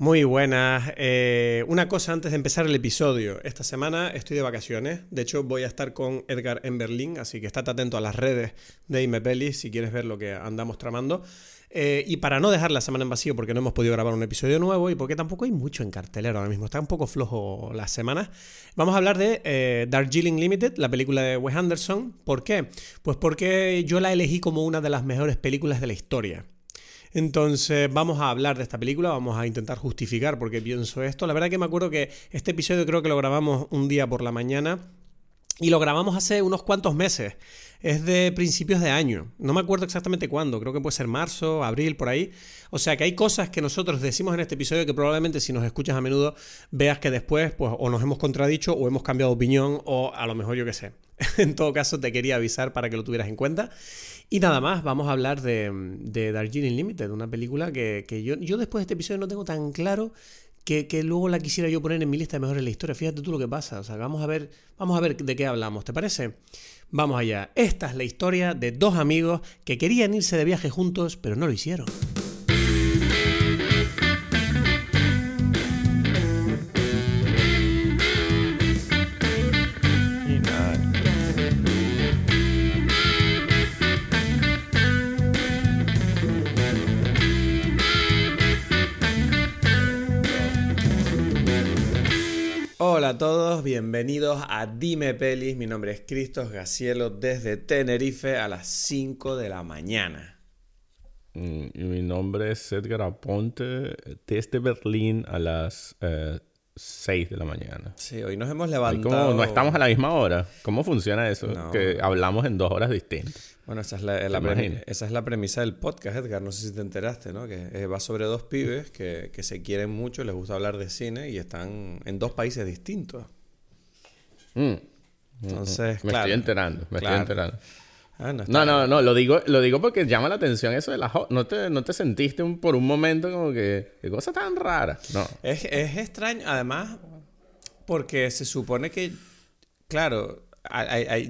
Muy buenas. Eh, una cosa antes de empezar el episodio. Esta semana estoy de vacaciones. De hecho, voy a estar con Edgar en Berlín, así que estate atento a las redes de Imepelis si quieres ver lo que andamos tramando. Eh, y para no dejar la semana en vacío porque no hemos podido grabar un episodio nuevo y porque tampoco hay mucho en cartelera ahora mismo, está un poco flojo la semana, vamos a hablar de eh, Darjeeling Limited, la película de Wes Anderson. ¿Por qué? Pues porque yo la elegí como una de las mejores películas de la historia. Entonces vamos a hablar de esta película, vamos a intentar justificar por qué pienso esto. La verdad que me acuerdo que este episodio creo que lo grabamos un día por la mañana y lo grabamos hace unos cuantos meses. Es de principios de año. No me acuerdo exactamente cuándo. Creo que puede ser marzo, abril, por ahí. O sea que hay cosas que nosotros decimos en este episodio que probablemente si nos escuchas a menudo veas que después pues o nos hemos contradicho o hemos cambiado de opinión o a lo mejor yo qué sé. en todo caso te quería avisar para que lo tuvieras en cuenta. Y nada más, vamos a hablar de, de Darjeeling Limited, una película que, yo, yo después de este episodio no tengo tan claro que, luego la quisiera yo poner en mi lista de mejores de la historia. Fíjate tú lo que pasa. O sea, vamos a ver, vamos a ver de qué hablamos, ¿te parece? Vamos allá. Esta es la historia de dos amigos que querían irse de viaje juntos, pero no lo hicieron. Hola a todos, bienvenidos a Dime Pelis. Mi nombre es Cristos Gacielo desde Tenerife a las 5 de la mañana. Mm, y mi nombre es Edgar Aponte desde Berlín a las 6 eh, de la mañana. Sí, hoy nos hemos levantado. no estamos a la misma hora. ¿Cómo funciona eso? Que hablamos en dos horas distintas. Bueno, esa es la, esa es la premisa del podcast, Edgar. No sé si te enteraste, ¿no? Que eh, va sobre dos pibes que, se quieren mucho, les gusta hablar de cine y están en dos países distintos. Mm. Entonces, me estoy enterando, me estoy enterando. Ah, no, no, no, lo digo, lo digo porque llama la atención eso de la... ¿No te, no te sentiste por un momento como que... ¿Qué cosa tan rara? No. Es, es extraño, además, porque se supone que... Claro,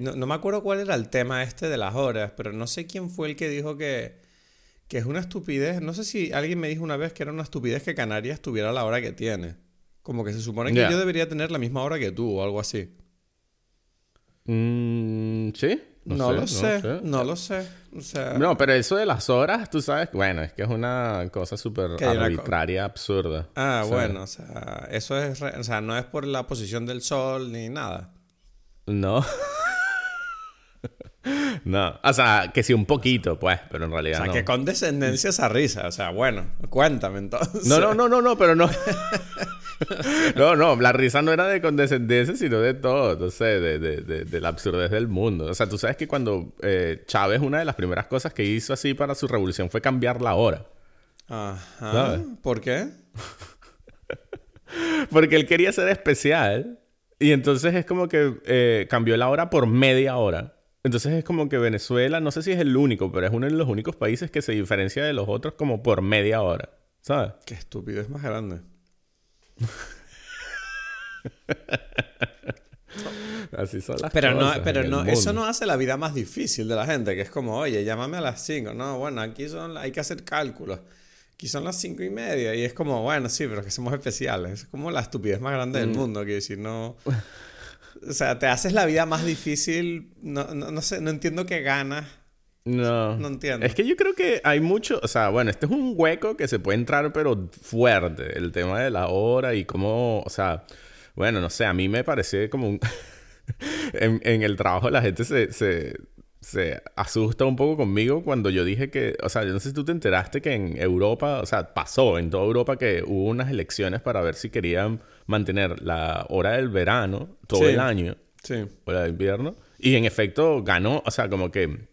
no, me acuerdo cuál era el tema este de las horas, pero no sé quién fue el que dijo que, que es una estupidez. No sé si alguien me dijo una vez que era una estupidez que Canarias tuviera la hora que tiene. Como que se supone que yo debería tener la misma hora que tú o algo así. Mm, ¿Sí? No, lo sé, no, lo sé. no, pero eso de las horas, tú sabes, bueno, es que es una cosa súper arbitraria, absurda. Ah, bueno, o sea, eso es, o sea, no es por la posición del sol ni nada. No. no. O sea, que sí, un poquito, pues, pero en realidad. O sea, que con descendencia esa risa. O sea, bueno, cuéntame entonces. No, no, no, no, no, pero no. no, no, la risa no era de condescendencia, sino de todo, no sé, de, de, de, la absurdez del mundo. O sea, tú sabes que cuando eh, Chávez, una de las primeras cosas que hizo así para su revolución fue cambiar la hora. Ajá. ¿Por qué? Porque él quería ser especial y entonces es como que eh, cambió la hora por media hora. Entonces es como que Venezuela, no sé si es el único, pero es uno de los únicos países que se diferencia de los otros como por media hora. ¿Sabes? Qué estúpido es más grande. Así son las pero cosas. No, pero no, eso no hace la vida más difícil de la gente, que es como, oye, llámame a las 5. No, bueno, aquí son, hay que hacer cálculos aquí son las cinco y media. Y es como, bueno, sí, pero que somos especiales. Es como la estupidez más grande del mm. mundo. Que decir, no. O sea, te haces la vida más difícil. No, no, sé, no entiendo qué ganas. No. No entiendo. Es que yo creo que hay mucho. O sea, bueno, este es un hueco que se puede entrar, pero fuerte. El tema de la hora y cómo. O sea, bueno, no sé, a mí me parece como un. en, en, el trabajo la gente se, se se asusta un poco conmigo cuando yo dije que, o sea, yo no sé si tú te enteraste que en Europa, o sea, pasó en toda Europa que hubo unas elecciones para ver si querían mantener la hora del verano todo el año, sí. hora de invierno, y en efecto ganó, o sea, como que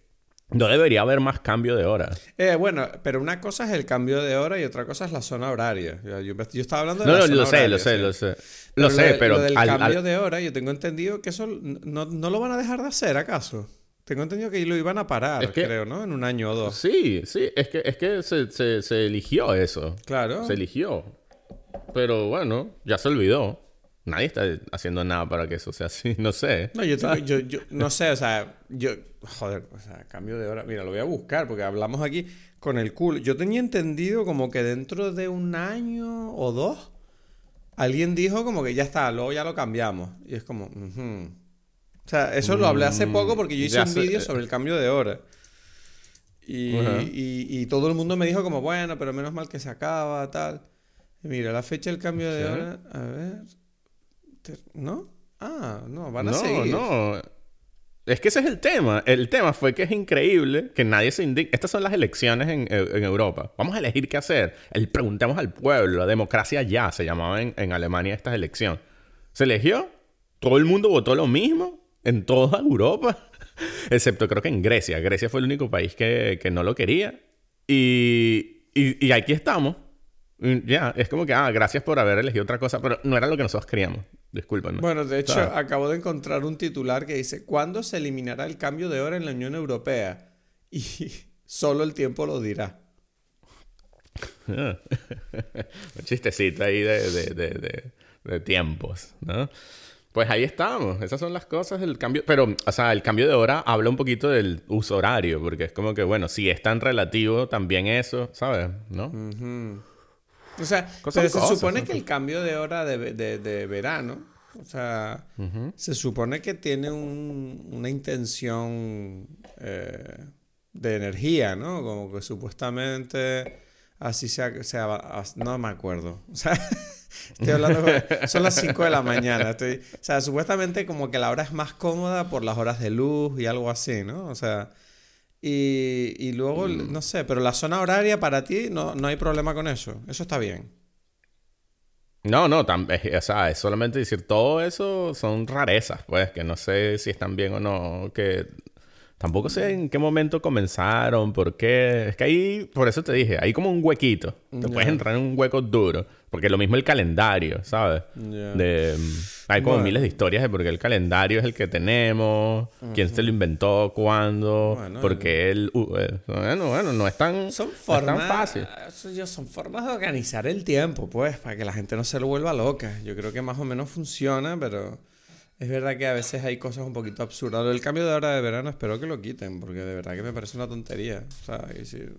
no debería haber más cambio de hora. Eh, bueno, pero una cosa es el cambio de hora y otra cosa es la zona horaria. Yo, estaba hablando de no, la no, zona lo sé, lo sé, lo sé. Lo sé, pero... Lo del cambio de hora, yo tengo entendido que eso no, no lo van a dejar de hacer, ¿acaso? Tengo entendido que lo iban a parar, creo, ¿no? En un año o dos. Sí, sí, es que, es que se, se, eligió eso. Claro. Se eligió. Pero bueno, ya se olvidó. Nadie está haciendo nada para que eso sea así. No sé. No, yo, tengo, yo, yo, no sé, o sea, yo, joder, o sea, cambio de hora. Mira, lo voy a buscar porque hablamos aquí con el culo. Yo tenía entendido como que dentro de un año o dos, alguien dijo como que ya está, luego ya lo cambiamos. Y es como, o sea, eso lo hablé hace poco porque yo hice un vídeo sobre el cambio de hora. Y, y, y, todo el mundo me dijo como, bueno, pero menos mal que se acaba, tal. Y mira, la fecha del cambio de hora, a ver, ¿no? Ah, no, van a seguir. No, no. Es que ese es el tema. El tema fue que es increíble que nadie se indique. Estas son las elecciones en, en, Europa. Vamos a elegir qué hacer. El, preguntemos al pueblo. La democracia ya se llamaba en, en Alemania esta elección. Se eligió. Todo el mundo votó lo mismo en toda Europa. Excepto creo que en Grecia. Grecia fue el único país que, que no lo quería. Y, y, y aquí estamos. Ya, es como que, ah, gracias por haber elegido otra cosa, pero no era lo que nosotros queríamos. Discúlpenme. Bueno, de hecho, acabo de encontrar un titular que dice: ¿Cuándo se eliminará el cambio de hora en la Unión Europea? Y solo el tiempo lo dirá. un chistecito ahí de, de, de, de, tiempos, ¿no? Pues ahí estamos. Esas son las cosas del cambio. Pero, o sea, el cambio de hora habla un poquito del uso horario, porque es como que, bueno, si es tan relativo también eso, ¿sabes? ¿No? O sea, se supone que el cambio de hora de, de, verano, o sea, se supone que tiene un, una intención eh, de energía, ¿no? Como que supuestamente así sea, sea no me acuerdo. O sea, estoy hablando, son las 5 de la mañana. Estoy, o sea, supuestamente como que la hora es más cómoda por las horas de luz y algo así, ¿no? O sea, y, y luego, mm. no sé, pero la zona horaria para ti no, no hay problema con eso. Eso está bien. No, no, o sea, es solamente decir todo eso son rarezas, pues, que no sé si están bien o no, que Tampoco sé en qué momento comenzaron, por qué. Es que ahí, por eso te dije, hay como un huequito. Te puedes entrar en un hueco duro. Porque lo mismo el calendario, ¿sabes? De, hay como miles de historias de por qué el calendario es el que tenemos, quién se lo inventó, cuándo, bueno, porque él... Uh, eh, bueno, bueno, no es tan, son formas, tan fácil. Son formas de organizar el tiempo, pues, para que la gente no se lo vuelva loca. Yo creo que más o menos funciona, pero... Es verdad que a veces hay cosas un poquito absurdas. El cambio de hora de verano espero que lo quiten, porque de verdad que me parece una tontería. O sea, decir,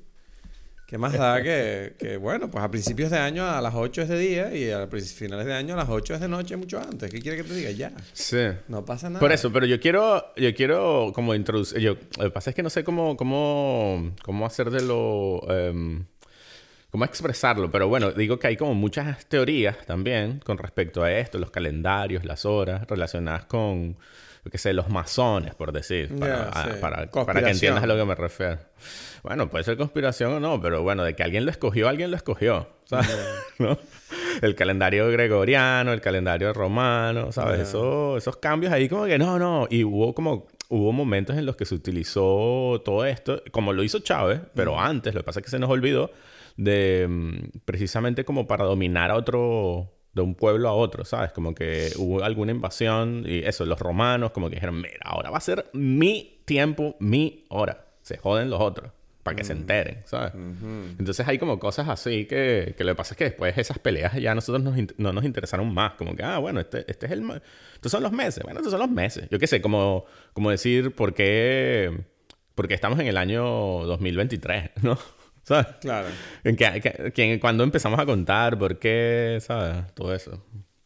¿qué más da que, que, bueno, pues a principios de año a las 8 es de día y a finales de año a las 8 es de noche mucho antes? ¿Qué quiere que te diga? Ya. Sí. No pasa nada. Por eso, pero yo quiero, yo quiero como introducir... Yo, lo que pasa es que no sé cómo, cómo, cómo hacer de lo... Um, cómo expresarlo, pero bueno, digo que hay como muchas teorías también con respecto a esto, los calendarios, las horas relacionadas con, yo qué sé, los masones, por decir, para, para, para, que entiendas a lo que me refiero. Bueno, puede ser conspiración o no, pero bueno, de que alguien lo escogió, alguien lo escogió, ¿sabes? ¿No? El calendario gregoriano, el calendario romano, ¿sabes? Eso, esos cambios ahí como que no, no, y hubo como hubo momentos en los que se utilizó todo esto, como lo hizo Chávez, pero antes, lo que pasa es que se nos olvidó, de mm, precisamente como para dominar a otro, de un pueblo a otro, ¿sabes? Como que hubo alguna invasión y eso, los romanos como que dijeron, mira, ahora va a ser mi tiempo, mi hora. Se joden los otros para que se mm. enteren, ¿sabes? Entonces hay como cosas así que, que, lo que pasa es que después esas peleas ya a nosotros nos no nos interesaron más. Como que, ah, bueno, este, este es el... Estos son los meses. Bueno, estos son los meses. Yo qué sé, como, como decir por qué... Porque estamos en el año 2023, ¿no? ¿Sabes? Claro. En que, cuando empezamos a contar por qué, ¿sabes? Todo eso.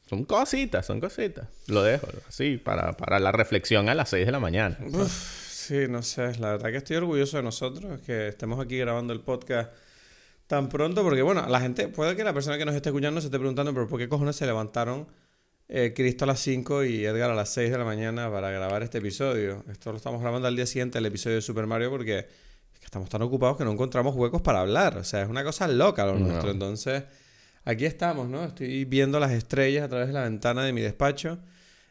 Son cositas, son cositas. Lo dejo así para, para la reflexión a las 6 de la mañana. sí, no sé. La verdad que estoy orgulloso de nosotros que estemos aquí grabando el podcast tan pronto porque, bueno, la gente, puede que la persona que nos esté escuchando se esté preguntando, pero ¿por qué cojones se levantaron eh, Cristo a las 5 y Edgar a las 6 de la mañana para grabar este episodio? Esto lo estamos grabando al día siguiente, el episodio de Super Mario, porque estamos tan ocupados que no encontramos huecos para hablar. O sea, es una cosa loca lo nuestro. Entonces, aquí estamos, ¿no? Estoy viendo las estrellas a través de la ventana de mi despacho.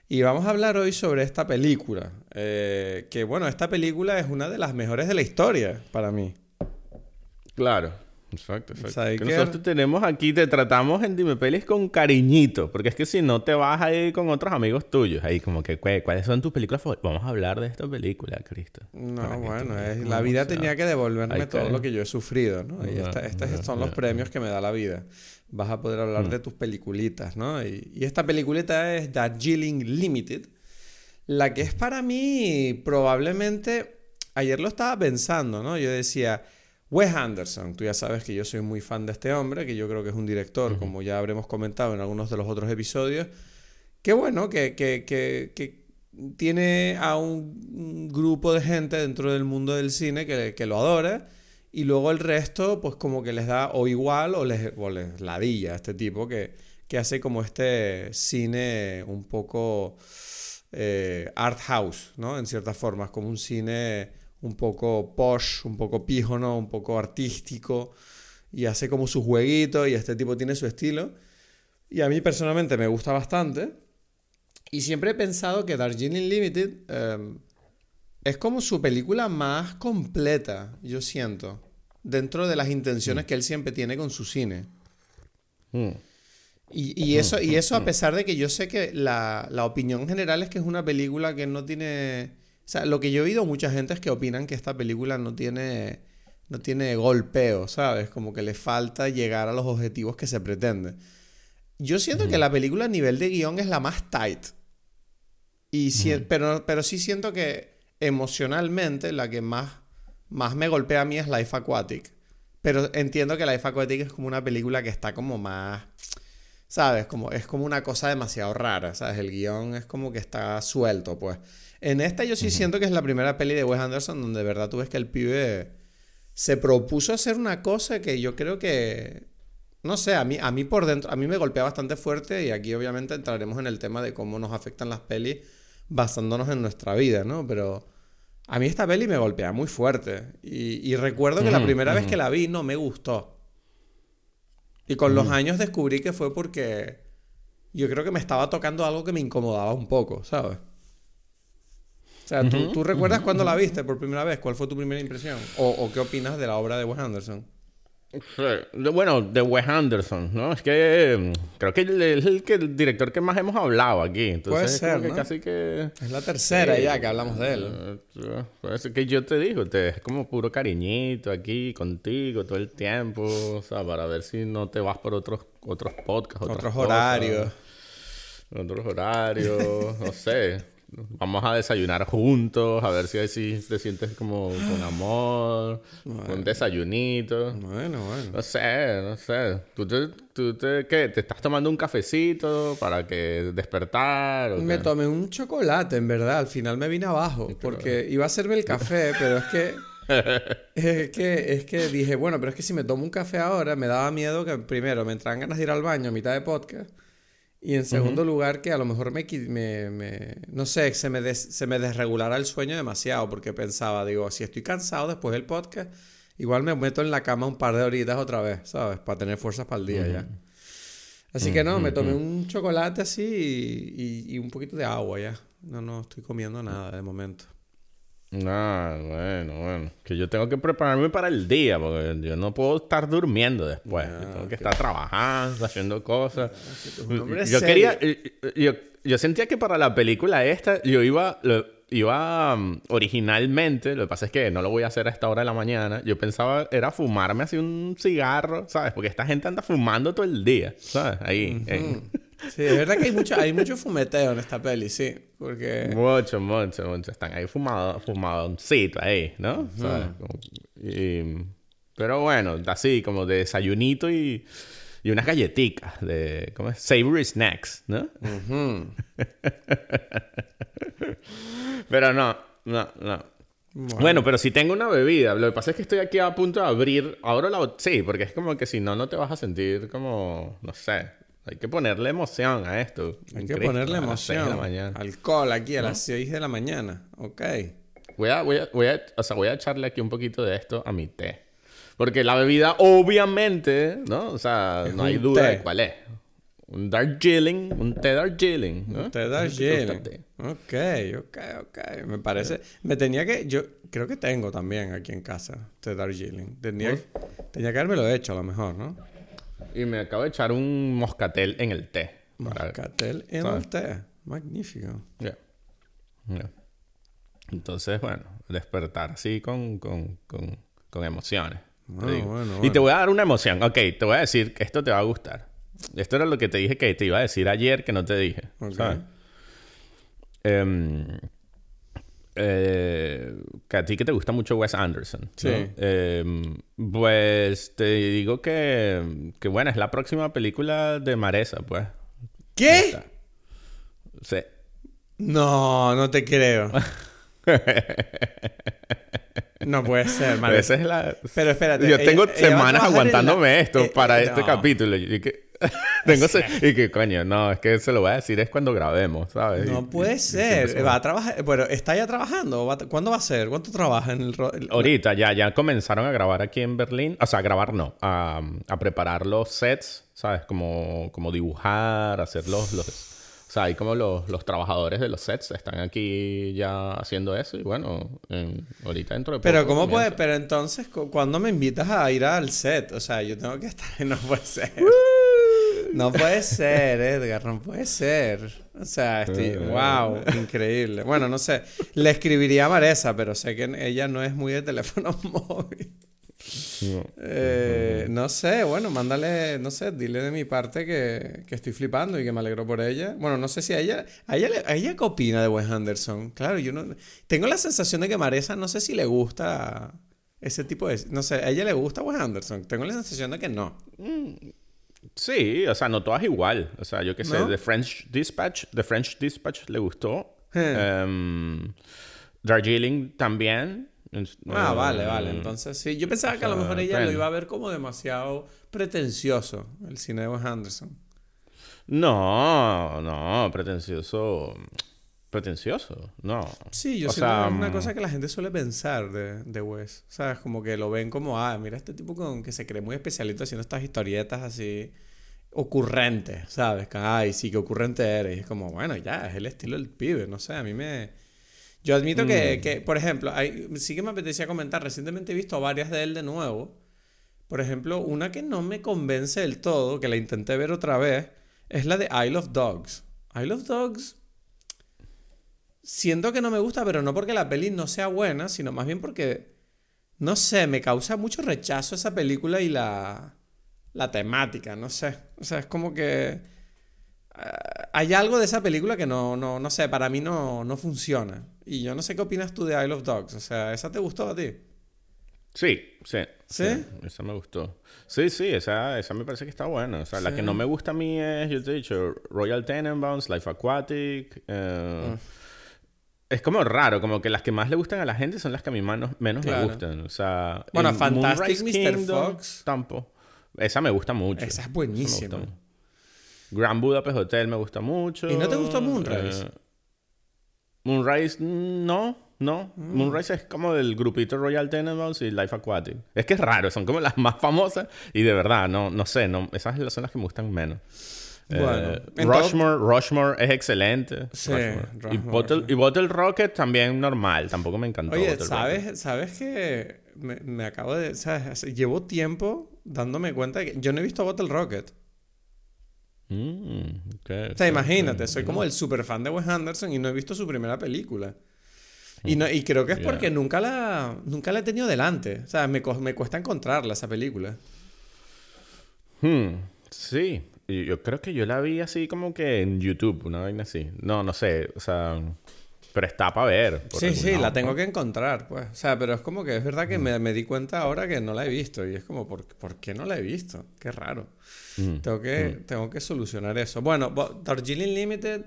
Y vamos a hablar hoy sobre esta película. Eh, que bueno, esta película es una de las mejores de la historia para mí. Claro. Exacto, exacto. Que nosotros tenemos aquí, te tratamos en Dime Pelis con cariñito. Porque es que si no te vas a ir con otros amigos tuyos. Ahí como que, ¿cuáles son tus películas favoritas? Vamos a hablar de esta película, Cristo. No, bueno, la vida tenía que devolverme todo lo que yo he sufrido, ¿no? Y estos son los premios que me da la vida. vas a poder hablar de tus peliculitas, ¿no? Y, y, esta peliculita es Darjeeling Limited, la que es para mí probablemente, ayer lo estaba pensando, ¿no? Yo decía, Wes Anderson, tú ya sabes que yo soy muy fan de este hombre, que yo creo que es un director, como ya habremos comentado en algunos de los otros episodios, que bueno, que, que, que, que tiene a un grupo de gente dentro del mundo del cine que, que lo adora y luego el resto, pues como que les da o igual o les, o les ladilla a este tipo que, que hace como este cine un poco eh, art house, ¿no? En ciertas formas, como un cine un poco posh, un poco ¿no? un poco artístico y hace como su jueguito y este tipo tiene su estilo. Y a mí personalmente me gusta bastante. Y siempre he pensado que Darjeeling Limited eh, es como su película más completa, yo siento, dentro de las intenciones mm. que él siempre tiene con su cine. Mm. Y, mm, eso, y eso a pesar de que yo sé que la, la, opinión general es que es una película que no tiene... O sea, lo que yo he oído mucha gente es que opinan que esta película no tiene, no tiene golpeo, ¿sabes? Como que le falta llegar a los objetivos que se pretende. Yo siento que la película a nivel de guion es la más tight. Y pero, pero sí siento que emocionalmente la que más, más me golpea a mí es Life Aquatic. Pero entiendo que Life Aquatic es como una película que está como más... ¿Sabes? Como, es como una cosa demasiado rara, ¿sabes? El guion es como que está suelto, pues. En esta yo sí siento que es la primera peli de Wes Anderson donde de verdad tú ves que el pibe se propuso hacer una cosa que yo creo que... No sé, a mí, a mí por dentro, a mí me golpea bastante fuerte y aquí obviamente entraremos en el tema de cómo nos afectan las pelis basándonos en nuestra vida, ¿no? Pero a mí esta peli me golpea muy fuerte. Y, recuerdo que la primera vez que la vi no me gustó. Y con los años descubrí que fue porque yo creo que me estaba tocando algo que me incomodaba un poco, ¿sabes? O sea, ¿tú, recuerdas cuando la viste por primera vez? ¿Cuál fue tu primera impresión? ¿O, ¿O, qué opinas de la obra de Wes Anderson? Bueno, de Wes Anderson, ¿no? Es que mm, creo que es el, el, director que más hemos hablado aquí. Entonces, Puede ser, ¿no? casi que... Es la tercera ya que hablamos de él. Puede ser que yo te digo, te, es como puro cariñito aquí contigo todo el tiempo, o sea, para ver si no te vas por otros, otros podcasts, otros horarios. Otros horarios, no sé. Vamos a desayunar juntos, a ver si así te sientes como con amor, un desayunito. Bueno, bueno. No sé, no sé. ¿Tú te, tú te, ¿qué? ¿Te estás tomando un cafecito para que despertar? me tomé un chocolate, en verdad. Al final me vine abajo, porque iba a hacerme el café, pero es que... es que, es que dije, bueno, pero es que si me tomo un café ahora, me daba miedo que primero me entraran ganas de ir al baño a mitad de podcast. Y en segundo lugar, que a lo mejor me, me, no sé, se me, se me desregulara el sueño demasiado, porque pensaba, digo, si estoy cansado después del podcast, igual me meto en la cama un par de horitas otra vez, ¿sabes? Para tener fuerzas para el día ya. Así que no, me tomé un chocolate así y, y, un poquito de agua ya. No, no estoy comiendo nada de momento. Ah, bueno, bueno. Que yo tengo que prepararme para el día, porque yo no puedo estar durmiendo después. tengo que estar trabajando, haciendo cosas. yo quería. Yo, yo, sentía que para la película esta, yo iba. iba um, originalmente, lo que pasa es que no lo voy a hacer a esta hora de la mañana. Yo pensaba era fumarme así un cigarro, ¿sabes? Porque esta gente anda fumando todo el día, ¿sabes? Ahí. Sí, es verdad que hay mucho, hay mucho fumeteo en esta peli, sí. Porque... Mucho, mucho, mucho. Están ahí fumados, fumadoncito ahí, ¿no? pero bueno, así como de desayunito y, y unas galletitas de, ¿cómo es? Savory snacks, ¿no? pero no, no, no. Bueno. pero si tengo una bebida, lo que pasa es que estoy aquí a punto de abrir, ahora la... Sí, porque es como que si no, no te vas a sentir como, no sé, hay que ponerle emoción a esto. Hay que ponerle emoción. Alcohol aquí a las 6 de la mañana. Ok. Voy a, voy, a, voy, a, o sea, voy a echarle aquí un poquito de esto a mi té. Porque la bebida, obviamente, ¿no? O sea, no hay duda de cuál es. Un Darjeeling, un té Darjeeling. ¿no? Un té Darjeeling. Ok, ok, ok. Me parece. Me tenía que. Yo creo que tengo también aquí en casa té Darjeeling. Tenía, tenía que haberme lo hecho a lo mejor, ¿no? Y me acabo de echar un moscatel en el té. Moscatel en el té. Magnífico. Ya. Entonces, bueno, despertar así con, con, con, con emociones. Te digo. bueno, Y te voy a dar una emoción. Ok, te voy a decir que esto te va a gustar. Esto era lo que te dije que te iba a decir ayer que no te dije. Ok. ¿sabes? Em, eh, que a ti que te gusta mucho Wes Anderson. ¿no? Sí. Em, pues te digo que, que, bueno, es la próxima película de Maresa, pues. ¿Qué? Sí. No, no te creo. No puede ser, Pero María. esa es la... Pero espérate. Yo tengo ella semanas aguantándome la- esto eh, para eh, este capítulo. Que... tengo se- y que coño, no, es que se lo voy a decir es cuando grabemos, ¿sabes? No y- puede y ser. Va a trabajar. Bueno, ¿está ya trabajando? ¿Va a- ¿Cuándo va a ser? ¿Cuánto trabaja en el Ahorita ya, ya comenzaron a grabar aquí en Berlín. O sea, a grabar no. A, a preparar los sets, ¿sabes? Como, como dibujar, hacer los, los... O sea, hay como los, los trabajadores de los sets están aquí ya haciendo eso. Y bueno, en- ahorita dentro de Pero poco ¿cómo puede? Pero entonces, cu- ¿cuándo me invitas a ir al set? O sea, yo tengo que estar... No puede ser. No puede ser, Edgar, no puede ser. O sea, estoy... ¡Wow! Increíble. Bueno, no sé. Le escribiría a Maresa, pero sé que ella no es muy de teléfono móvil. No. Eh, no sé, bueno, mándale, no sé, dile de mi parte que, que estoy flipando y que me alegro por ella. Bueno, no sé si a ella, a ella, le- a ella qué opina de Wes Anderson. Claro, yo no, tengo la sensación de que Maresa, no sé si le gusta ese tipo de, no sé, a ella le gusta Wes Anderson. Tengo la sensación de que no. Sí, o sea, no todas igual. O sea, yo qué sé, ¿No? The French Dispatch, The French Dispatch le gustó. Em, Darjeeling también. Ah, vale, vale. Entonces, sí, yo pensaba que a lo mejor ella lo iba a ver como demasiado pretencioso, el cine de Wes Anderson. No, no, pretencioso. Pretencioso, no. Sí, yo O siento sea, que es una mm, cosa que la gente suele pensar de, de Wes. ¿Sabes? Como que lo ven como, ah, mira este tipo con que se cree muy especialito haciendo estas historietas así ocurrentes, ¿sabes? Que, Ay, sí, qué ocurrente eres. Y es como, bueno, ya, es el estilo del pibe, no sé, a mí me... Yo admito que, Mm. que, por ejemplo, hay, sí que me apetecía comentar, recientemente he visto varias de él de nuevo. Por ejemplo, una que no me convence del todo, que la intenté ver otra vez, es la de Isle of Dogs. Isle of Dogs siento que no me gusta, pero no porque la peli no sea buena, sino más bien porque, no sé, me causa mucho rechazo esa película y la, la temática, no sé. O sea, es como que ah, hay algo de esa película que no, no, no sé, para mí no, no funciona. Y yo no sé qué opinas tú de Isle of Dogs. O sea, ¿esa te gustó a ti? Sí, sí. ¿Sí? Esa me gustó. Sí, sí, esa, esa me parece que está buena. O sea, la que no me gusta a mí es, yo te he dicho, Royal Tenenbaums, Life Aquatic. eh, Mm. Es como raro, como que las que más le gustan a la gente son las que a mí menos, menos Claro. me gustan. O sea, Bueno, en Fantastic Moonrise Mr. Kingdom, Fox. Tampoco. Esa me gusta mucho. Esa es buenísima. gusta. Grand Budapest Hotel me gusta mucho. ¿Y no te gustó Moonrise? Eh, Moonrise, no, no. Mm. Moonrise es como del grupito Royal Tenenbaums y Life Aquatic. Es que es raro, son como las más famosas y de verdad, no, no sé, no, esas son las que me gustan menos. Bueno, Eh, todo- Rushmore, Rushmore es excelente. Sí, Rushmore. Y, Bottle, sí. y Bottle Rocket también normal, tampoco me encantó. Oye, Bottle Rocket. ¿sabes, ¿sabes que me, me acabo de... ¿sabes? Llevo tiempo dándome cuenta de que yo no he visto Bottle Rocket. Mm, O sea, imagínate, soy como el super fan de Wes Anderson y no he visto su primera película. Y, no, y creo que es Ya. porque nunca la, nunca la he tenido delante. O sea, me, cuesta encontrarla, esa película. Hmm, sí, yo creo que yo la vi así como que en YouTube, una vaina así. No, no sé, o sea, pero está para ver. Sí, sí, lado, la tengo que encontrar, pues. O sea, pero es como que es verdad que me, me di cuenta ahora que no la he visto. Y es como, ¿por, ¿por qué no la he visto? Qué raro. Mm, Tengo que, tengo que solucionar eso. Bueno, Darjeeling Limited,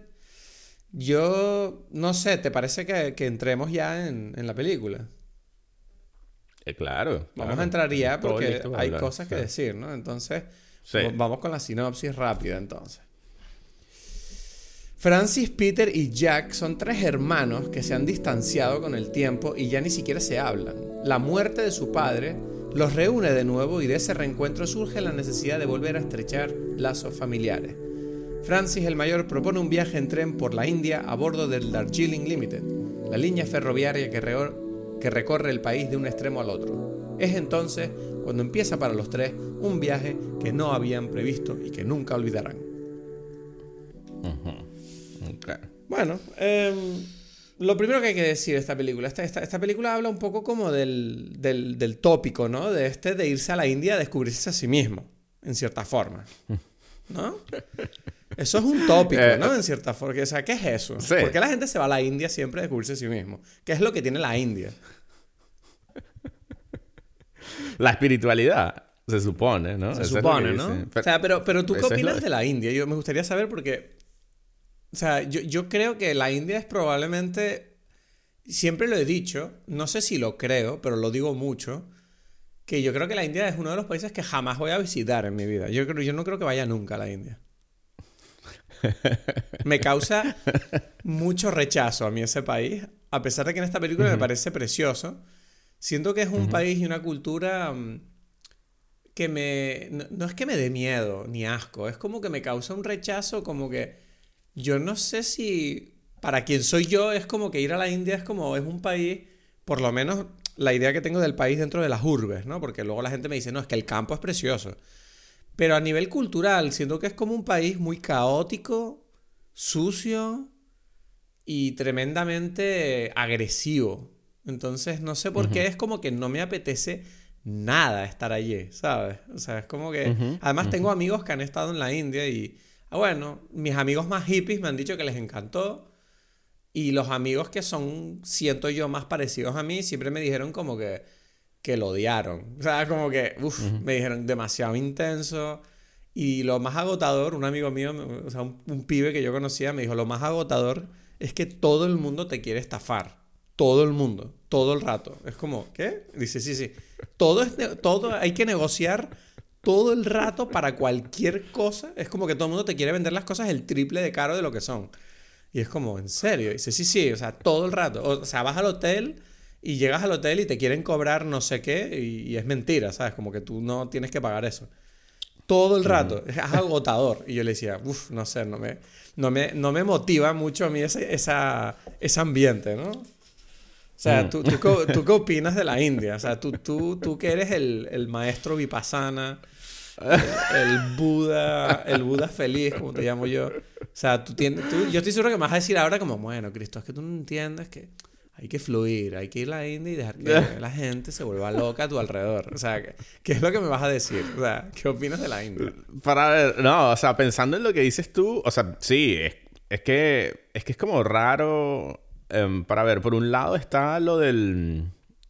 yo no sé, ¿te parece que, que entremos ya en, en la película? eh, claro. Vamos a entrar ya porque hay cosas que decir, ¿no? Entonces, Vamos con la sinopsis rápida entonces. Francis, Peter y Jack son tres hermanos que se han distanciado con el tiempo y ya ni siquiera se hablan. La muerte de su padre los reúne de nuevo y de ese reencuentro surge la necesidad de volver a estrechar lazos familiares. Francis el mayor propone un viaje en tren por la India a bordo del Darjeeling Limited, la línea ferroviaria que, que recorre el país de un extremo al otro. Es entonces cuando empieza para los tres un viaje que no habían previsto y que nunca olvidarán. Bueno, em, lo primero que hay que decir de esta película, esta, esta, esta película habla un poco como del, del, del, tópico, ¿no? De este de irse a la India a descubrirse a sí mismo, en cierta forma. ¿No? Eso es un tópico, Eh, ¿no? En cierta forma. O sea, ¿qué es eso? Sí. ¿Por qué la gente se va a la India siempre a descubrirse a sí mismo? ¿Qué es lo que tiene la India? La espiritualidad, se supone, ¿no? Se Eso supone, ¿no? dicen. o sea, pero, pero tú qué opinas de la India? Yo me gustaría saber porque. O sea, yo, yo creo que la India es probablemente. Siempre lo he dicho, no sé si lo creo, pero lo digo mucho. Que yo creo que la India es uno de los países que jamás voy a visitar en mi vida. Yo, creo, yo no creo que vaya nunca a la India. Me causa mucho rechazo a mí ese país, a pesar de que en esta película me parece precioso. Siento que es un país y una cultura mm, que me... No, no es que me dé miedo ni asco, es como que me causa un rechazo, como que yo no sé si para quien soy yo es como que ir a la India es como es un país, por lo menos la idea que tengo del país dentro de las urbes, ¿no? Porque luego la gente me dice, no, es que el campo es precioso. Pero a nivel cultural, siento que es como un país muy caótico, sucio y tremendamente agresivo. Entonces, no sé por qué es como que no me apetece nada estar allí, ¿sabes? O sea, es como que... Además, tengo amigos que han estado en la India y... Ah, bueno, mis amigos más hippies me han dicho que les encantó. Y los amigos que son, siento yo, más parecidos a mí, siempre me dijeron como que, que lo odiaron. O sea, como que, uff, me dijeron demasiado intenso. Y lo más agotador, un amigo mío, o sea, un, un pibe que yo conocía, me dijo, lo más agotador es que todo el mundo te quiere estafar. Todo el mundo, todo el rato. Es como, ¿qué? Dice, sí, sí. Todo, es todo hay que negociar todo el rato para cualquier cosa. Es como que todo el mundo te quiere vender las cosas el triple de caro de lo que son. Y es como, ¿en serio? Y dice, sí, sí, o sea, todo el rato. O sea, vas al hotel y llegas al hotel y te quieren cobrar no sé qué y, y es mentira, ¿sabes? Como que tú no tienes que pagar eso. Todo el rato. Es agotador. Y yo le decía, uff, no sé, no me, no, me, no me motiva mucho a mí ese, esa, ese ambiente, ¿no? O sea, Mm. ¿tú, tú, qué- tú qué opinas de la India? O sea, tú, tú, tú que eres el, el maestro vipassana, el, el Buda, el Buda feliz, como te llamo yo. O sea, tú tienes, tú- yo estoy seguro que me vas a decir ahora como, bueno, Cristo, es que tú no entiendes que hay que fluir, hay que ir a la India y dejar que la gente se vuelva loca a tu alrededor. O sea, ¿qué, qué es lo que me vas a decir? O sea, ¿qué opinas de la India? Para ver, no, o sea, pensando en lo que dices tú, o sea, sí, es, es que es que es como raro. Em, para ver, por un lado está lo del.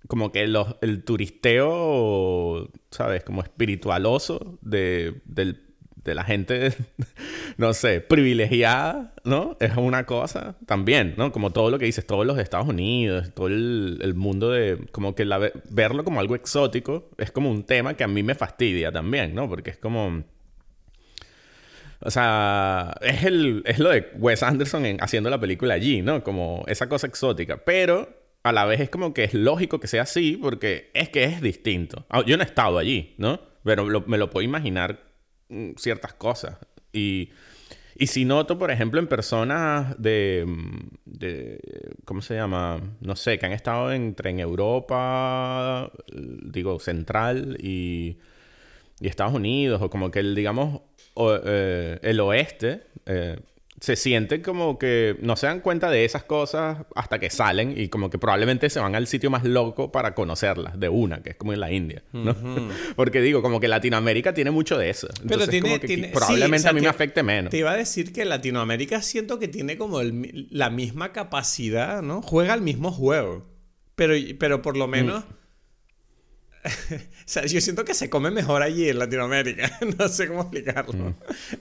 Como que los- el turisteo, ¿sabes? Como espiritualoso de, del- de la gente, no sé, privilegiada, ¿no? Es una cosa también, ¿no? Como todo lo que dices, todos los Estados Unidos, todo el, mundo de, como que la ve- verlo como algo exótico es como un tema que a mí me fastidia también, ¿no? Porque es como... O sea, es, el, es lo de Wes Anderson en- haciendo la película allí, ¿no? Como esa cosa exótica. Pero a la vez es como que es lógico que sea así porque es que es distinto. Ah, Yo no he estado allí, ¿no? Pero me lo puedo imaginar mm, ciertas cosas. Y, y si noto, por ejemplo, en personas de, mm, de... ¿Cómo se llama? No sé, que han estado entre en Europa, digo, central y y Estados Unidos, o como que digamos, o- eh, el oeste, eh, se sienten como que no se dan cuenta de esas cosas hasta que salen y como que probablemente se van al sitio más loco para conocerlas, de una, que es como en la India, ¿no? Porque digo, como que Latinoamérica tiene mucho de eso. Entonces, tiene- como que tiene- sí, probablemente o sea, a mí me te- afecte menos. Te iba a decir que Latinoamérica siento que tiene como el la misma capacidad, ¿no? Juega el mismo juego. Pero, pero por lo menos. o sea, yo siento que se come mejor allí en Latinoamérica. no sé cómo explicarlo.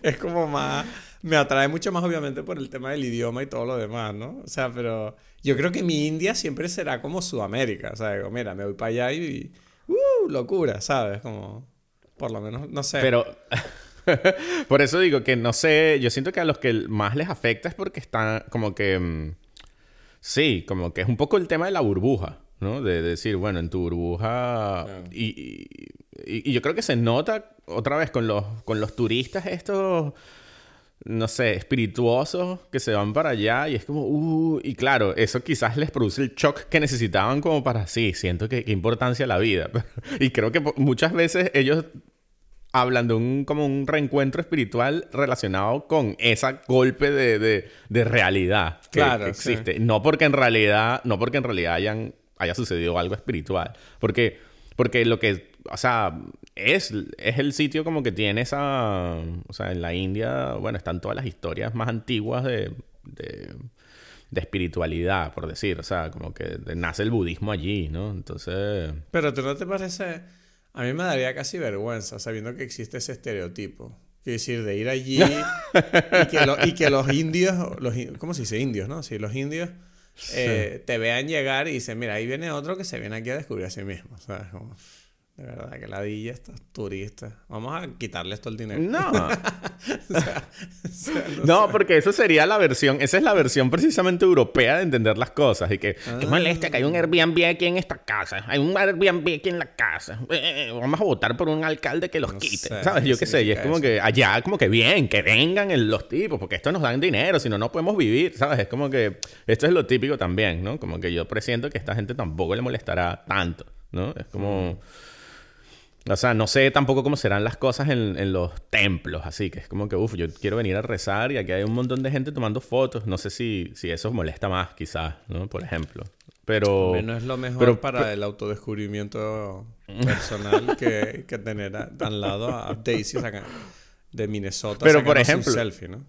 Es como más. Me atrae mucho más, obviamente, por el tema del idioma y todo lo demás, ¿no? O sea, pero yo creo que mi India siempre será como Sudamérica. O sea, digo, mira, me voy para allá y. ¡Uh! Locura, ¿sabes? Como. Por lo menos, no sé. Pero por eso digo que no sé, yo siento que a los que más les afecta es porque están como que mm, sí, como que es un poco el tema de la burbuja, ¿no? De, decir, bueno, en tu burbuja y, y- y- y yo creo que se nota otra vez con los con los turistas estos no sé, espirituosos que se van para allá y es como, uh, y claro, eso quizás les produce el shock que necesitaban como para, sí, siento que, que importancia la vida. y creo que muchas veces ellos hablan de un, como un reencuentro espiritual relacionado con ese golpe de, de, realidad que, claro, existe. No porque en realidad, no porque en realidad hayan, haya sucedido algo espiritual. Porque, porque lo que, o sea, es, es el sitio como que tiene esa, o sea, en la India, bueno, están todas las historias más antiguas de, de, de espiritualidad, por decir. O sea, como que nace el budismo allí, ¿no? Entonces... Pero ¿tú no te parece a mí me daría casi vergüenza sabiendo que existe ese estereotipo. Quiero decir, de ir allí y, que los indios, los, ¿cómo se dice? Indios, ¿no? Sí, los indios eh, te vean llegar y dicen, mira, ahí viene otro que se viene aquí a descubrir a sí mismo. ¿sabes? Como... De verdad, que ladilla estos turistas. Vamos a quitarles todo el dinero. No. no, porque eso sería la versión, esa es la versión precisamente europea de entender las cosas. Y que, ah. qué molestia que hay un Airbnb aquí en esta casa. Hay un Airbnb aquí en la casa. Eh, eh, eh, vamos a votar por un alcalde que los quite. ¿Sabes? Yo qué sé. Y es como que allá, como que bien, que vengan los tipos, porque esto nos dan dinero, si no, no podemos vivir. ¿Sabes? Es como que esto es lo típico también, ¿no? Como que yo presiento que esta gente tampoco le molestará tanto, ¿no? Es como. O sea, no sé tampoco cómo serán las cosas en, los templos, así que es como que, uff, yo quiero venir a rezar y aquí hay un montón de gente tomando fotos. No sé si, si eso molesta más, quizás, ¿no? Por ejemplo. Pero... No es lo mejor para el autodescubrimiento personal que, que tener al lado a Daisy de Minnesota pero por ejemplo, selfie, ¿no?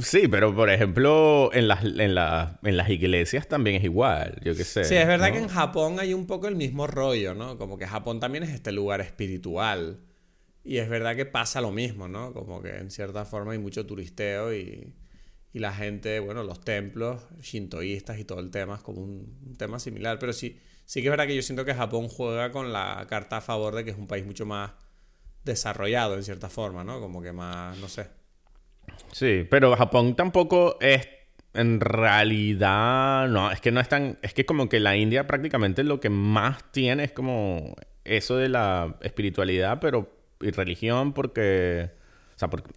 Sí, pero por ejemplo, en las, en, en las iglesias también es igual, yo qué sé. Sí, es verdad que en Japón hay un poco el mismo rollo, ¿no? Como que Japón también es este lugar espiritual. Y es verdad que pasa lo mismo, ¿no? Como que en cierta forma hay mucho turisteo y, y la gente, bueno, los templos shintoístas y todo el tema es como un, un, tema similar. Pero sí, sí que es verdad que yo siento que Japón juega con la carta a favor de que es un país mucho más desarrollado en cierta forma, ¿no? Como que más, no sé. Sí, pero Japón tampoco es en realidad, no, es que no es tan, es que como que la India prácticamente lo que más tiene es como eso de la espiritualidad, pero y religión porque, o sea, porque,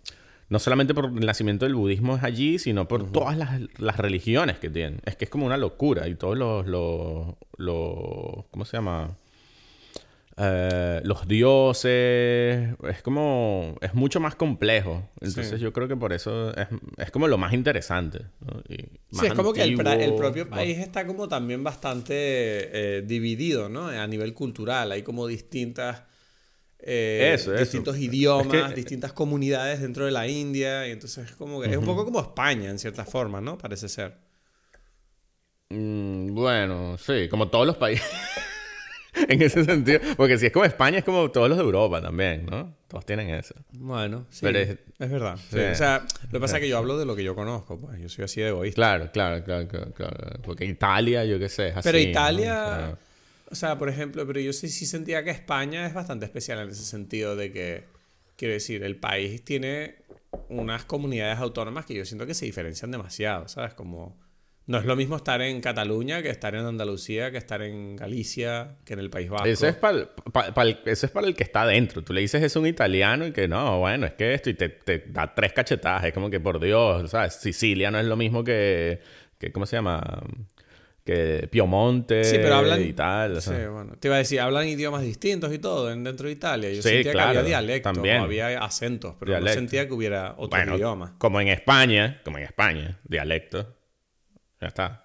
no solamente por el nacimiento del budismo es allí, sino por todas las, las, religiones que tienen. Es que es como una locura y todos los, los, los ¿cómo se llama? Eh, los dioses, es como, es mucho más complejo. Entonces yo creo que por eso es, como lo más interesante. sí, es como que el, propio país está como también bastante eh, dividido, ¿no? A nivel cultural, hay como distintas... Eh, distintos idiomas, distintas comunidades dentro de la India, y entonces es como que es un poco como España en cierta forma, ¿no? Parece ser. Mm, bueno, sí, como todos los países. en ese sentido. Porque si es como España, es como todos los de Europa también, ¿no? Todos tienen eso. Bueno, sí. es, verdad. O sea, lo que pasa es que yo hablo de lo que yo conozco, pues. Yo soy así de egoísta. Claro, claro, claro, claro. Porque Italia, yo qué sé, es así. Pero Italia... O sea, por ejemplo, pero yo sí, sí sentía que España es bastante especial en ese sentido de que, quiero decir, el país tiene unas comunidades autónomas que yo siento que se diferencian demasiado, ¿sabes? Como no es lo mismo estar en Cataluña que estar en Andalucía, que estar en Galicia, que en el País Vasco. Eso es para el, eso es para el que está adentro. Tú le dices es un italiano y que no, bueno, es que esto y te, da tres cachetadas. Es como que por Dios, ¿sabes? Sicilia no es lo mismo que, que ¿cómo se llama? Que Piemonte sí, pero hablan, y tal. Sí, bueno. Te iba a decir, hablan idiomas distintos y todo dentro de Italia. Yo sentía que había dialectos, también. había acentos, pero no sentía que hubiera otro bueno, idioma. Como en España, como en España, dialectos. Ya está.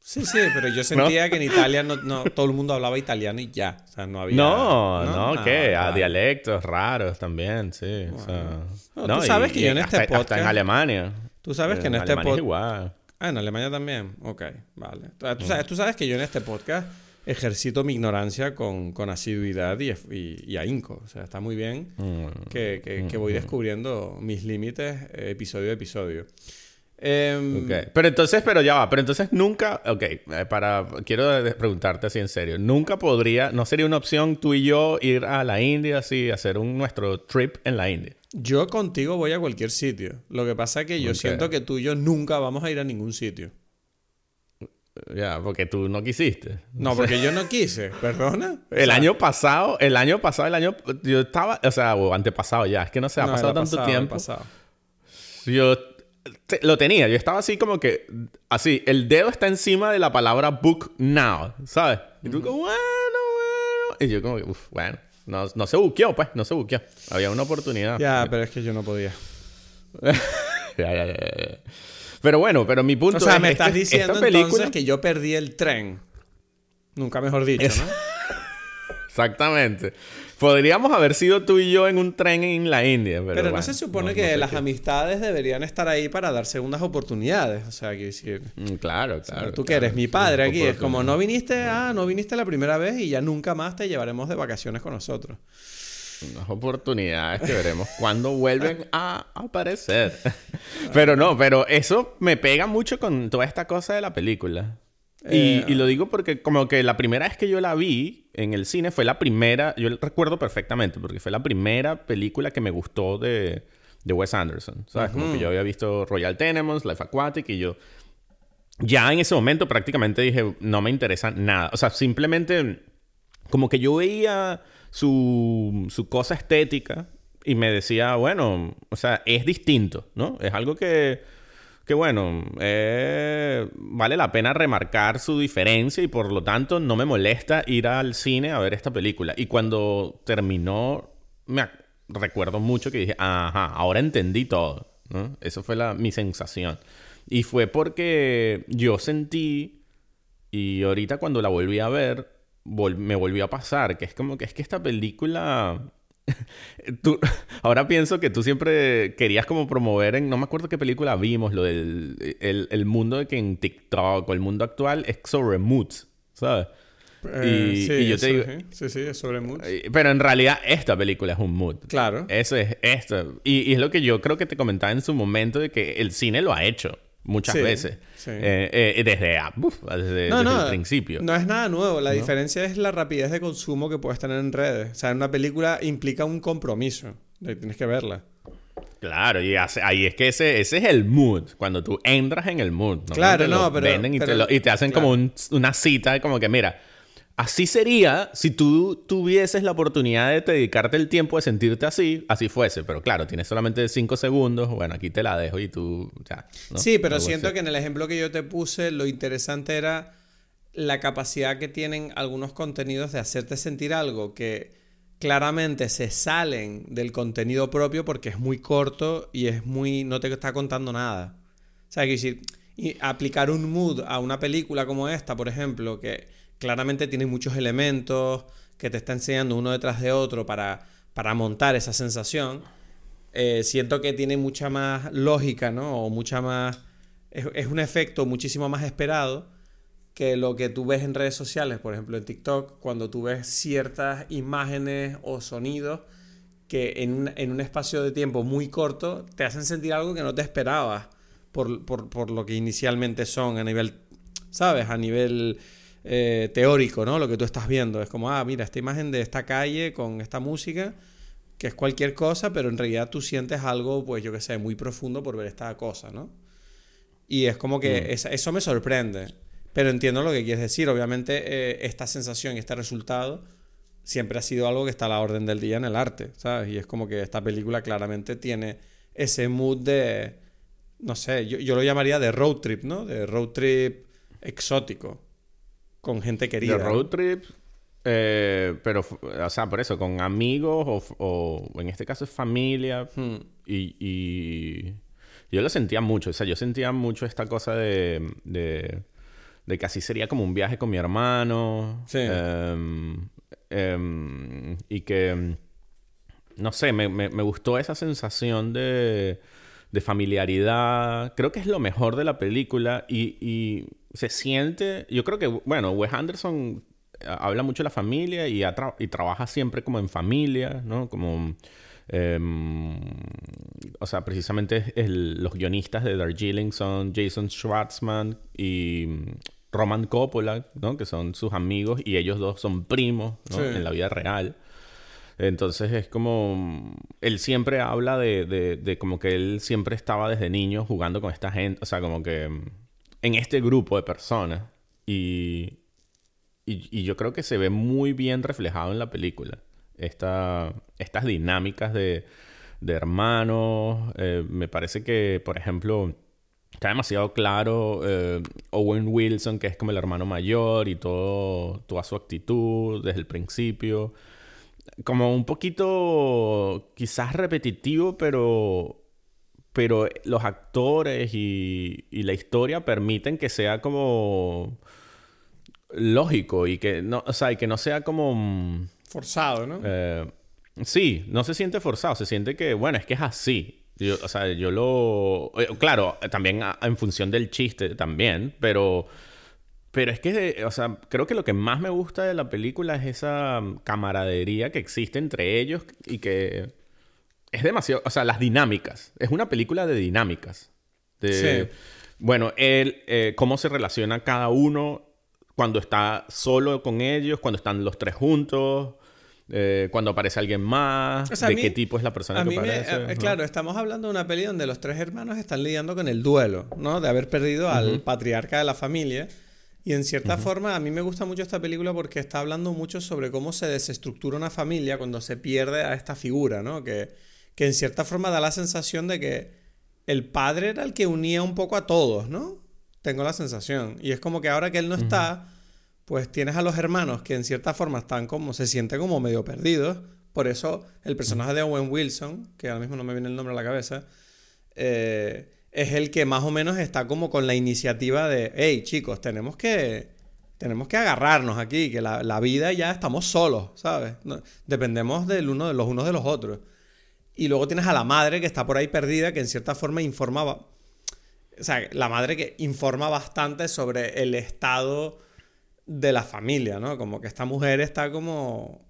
Sí, sí, pero yo sentía que en Italia no, todo el mundo hablaba italiano y ya. O sea, no había. No, no, ¿qué? A dialectos raros también, sí. o sea, no, tú sabes que yo en este podcast. Hasta en Alemania. Tú sabes que en, este podcast. igual. Ah, en Alemania también. Ok, vale. Tú, sabes, tú sabes que yo en este podcast ejercito mi ignorancia con, con asiduidad y, y, ahínco. O sea, está muy bien mm. que, que, que, voy mm, mm. descubriendo mis límites eh, episodio a episodio. Em, pero entonces, pero ya va, pero entonces nunca, ok, eh, para, quiero preguntarte así en serio, nunca podría, no sería una opción tú y yo ir a la India, así, hacer un, nuestro trip en la India. Yo contigo voy a cualquier sitio. Lo que pasa es que yo siento que tú y yo nunca vamos a ir a ningún sitio. Ya, porque tú no quisiste. No, porque yo no quise, perdona. El año pasado, el año pasado, el año, yo estaba, o sea, o antepasado ya, es que no se ha pasado tanto tiempo. Pasado. Yo lo tenía. Yo estaba así como que, así, el dedo está encima de la palabra book now, ¿sabes? Y tú como, bueno, bueno. Y yo como que, uff, bueno, No, no se buqueó, pues, no se buqueó. Había una oportunidad. Ya, pero es que yo no podía. ya, ya, ya, Pero bueno, pero mi punto es... O sea, me estás este, diciendo película... entonces que yo perdí el tren. Nunca mejor dicho, ¿no? Exactamente. Podríamos haber sido tú y yo en un tren en la India. Pero, pero no se supone que las amistades deberían estar ahí para dar segundas oportunidades. O sea, que decir. Mm, claro, claro. tú que eres mi padre aquí. Es como no viniste, ah, no viniste la primera vez y ya nunca más te llevaremos de vacaciones con nosotros. Unas oportunidades que veremos cuando vuelven a aparecer. pero no, pero eso me pega mucho con toda esta cosa de la película. Y, y, lo digo porque como que la primera vez que yo la vi en el cine fue la primera, yo recuerdo perfectamente, porque fue la primera película que me gustó de, de Wes Anderson. ¿Sabes? Como que yo había visto Royal Tenenbaums, Life Aquatic y yo ya en ese momento prácticamente dije, no me interesa nada. O sea, simplemente como que yo veía su, su cosa estética y me decía, bueno, o sea, es distinto, ¿no? Es algo que que bueno, eh, vale la pena remarcar su diferencia y por lo tanto no me molesta ir al cine a ver esta película. Y cuando terminó, me recuerdo mucho que dije, ajá, ahora entendí todo. ¿no? Eso fue la, mi sensación. Y fue porque yo sentí, y ahorita cuando la volví a ver, me volvió a pasar, que es como que es que esta película tú, ahora pienso que tú siempre querías como promover en, no me acuerdo qué película vimos, lo del el, mundo de que en TikTok o el mundo actual es sobre moods, ¿sabes? Eh, y, sí, yo te digo, sí, sí, es sobre moods. Pero en realidad esta película es un mood. Claro. Eso es esto. Y, y, es lo que yo creo que te comentaba en su momento de que el cine lo ha hecho muchas veces. Eh, eh, desde, ah, desde, el principio. No es nada nuevo. La diferencia es la rapidez de consumo que puedes tener en redes. O sea, en una película implica un compromiso. Tienes que verla. Claro, y ahí es que ese, ese es el mood. Cuando tú entras en el mood. Claro, no, pero, y, te hacen como una cita, como que mira Así sería si tú tuvieses la oportunidad de dedicarte el tiempo de sentirte así, así fuese. Pero claro, tienes solamente cinco segundos. Bueno, aquí te la dejo y tú ya. Sí, pero siento que en el ejemplo que yo te puse, lo interesante era la capacidad que tienen algunos contenidos de hacerte sentir algo que claramente se salen del contenido propio porque es muy corto y es muy. no te está contando nada. O sea, que decir, y aplicar un mood a una película como esta, por ejemplo, que claramente tiene muchos elementos que te está enseñando uno detrás de otro para, para montar esa sensación. Eh, siento que tiene mucha más lógica, ¿no? O mucha más... Es, un efecto muchísimo más esperado que lo que tú ves en redes sociales, por ejemplo en TikTok, cuando tú ves ciertas imágenes o sonidos que en un, en un espacio de tiempo muy corto te hacen sentir algo que no te esperabas por, por, por lo que inicialmente son a nivel, ¿sabes? A nivel eh, teórico, ¿no? Lo que tú estás viendo. Es como, ah, mira, esta imagen de esta calle con esta música, que es cualquier cosa, pero en realidad tú sientes algo, pues yo qué sé, muy profundo por ver esta cosa, ¿no? Y es como que mm. eso me sorprende. Pero entiendo lo que quieres decir. Obviamente, eh, esta sensación y este resultado siempre ha sido algo que está a la orden del día en el arte, ¿sabes? Y es como que esta película claramente tiene ese mood de, no sé, yo, yo lo llamaría de road trip, ¿no? De road trip exótico con gente querida. De road trip, eh, pero, o sea, por eso, con amigos o, en este caso es familia. Hmm. Y, yo lo sentía mucho, o sea, yo sentía mucho esta cosa de, de, que así sería como un viaje con mi hermano. Sí. Em, em, y que, no sé, me, me, gustó esa sensación de, de familiaridad. Creo que es lo mejor de la película y se siente, yo creo que, bueno, Wes Anderson eh, habla mucho de la familia y, y trabaja siempre como en familia, ¿no? Como, em, o sea, precisamente los guionistas de Darjeeling son Jason Schwartzman y mm, Roman Coppola, ¿no? Que son sus amigos y ellos dos son primos, ¿no? En la vida real. Entonces es como... Él siempre habla de, de, de, como que él siempre estaba desde niño jugando con esta gente. O sea, como que en este grupo de personas. Y, y, yo creo que se ve muy bien reflejado en la película. Esta, estas dinámicas de, de hermanos. Eh, me parece que, por ejemplo, está demasiado claro eh, Owen Wilson, que es como el hermano mayor, y todo, toda su actitud desde el principio. como un poquito quizás repetitivo, pero pero los actores y, y, la historia permiten que sea como lógico y que no, o sea, y que no sea como mm, forzado, ¿no? Eh, sí, no se siente forzado, se siente que, bueno, es que es así. o sea, yo lo... Eh, claro, también en función del chiste también, pero... Pero es que, o sea, creo que lo que más me gusta de la película es esa camaradería que existe entre ellos y que es demasiado, o sea, las dinámicas. Es una película de dinámicas. De, sí. Bueno, él, eh, cómo se relaciona cada uno cuando está solo con ellos, cuando están los tres juntos, eh, cuando aparece alguien más, de qué tipo es la persona que aparece. Eh, claro, estamos hablando de una peli donde los tres hermanos están lidiando con el duelo, ¿no? De haber perdido al patriarca de la familia. Y en cierta forma, a mí me gusta mucho esta película porque está hablando mucho sobre cómo se desestructura una familia cuando se pierde a esta figura, ¿no? Que, que en cierta forma da la sensación de que el padre era el que unía un poco a todos, ¿no? Tengo la sensación. Y es como que ahora que él no está, pues tienes a los hermanos que en cierta forma están como, se sienten como medio perdidos. Por eso el personaje de Owen Wilson, que ahora mismo no me viene el nombre a la cabeza, eh, es el que más o menos está como con la iniciativa de, hey chicos, tenemos que, tenemos que agarrarnos aquí, que la, la vida ya estamos solos, ¿sabes? dependemos del uno de los unos de los otros. Y luego tienes a la madre que está por ahí perdida, que en cierta forma informaba o sea, la madre que informa bastante sobre el estado de la familia, ¿no? Como que esta mujer está como...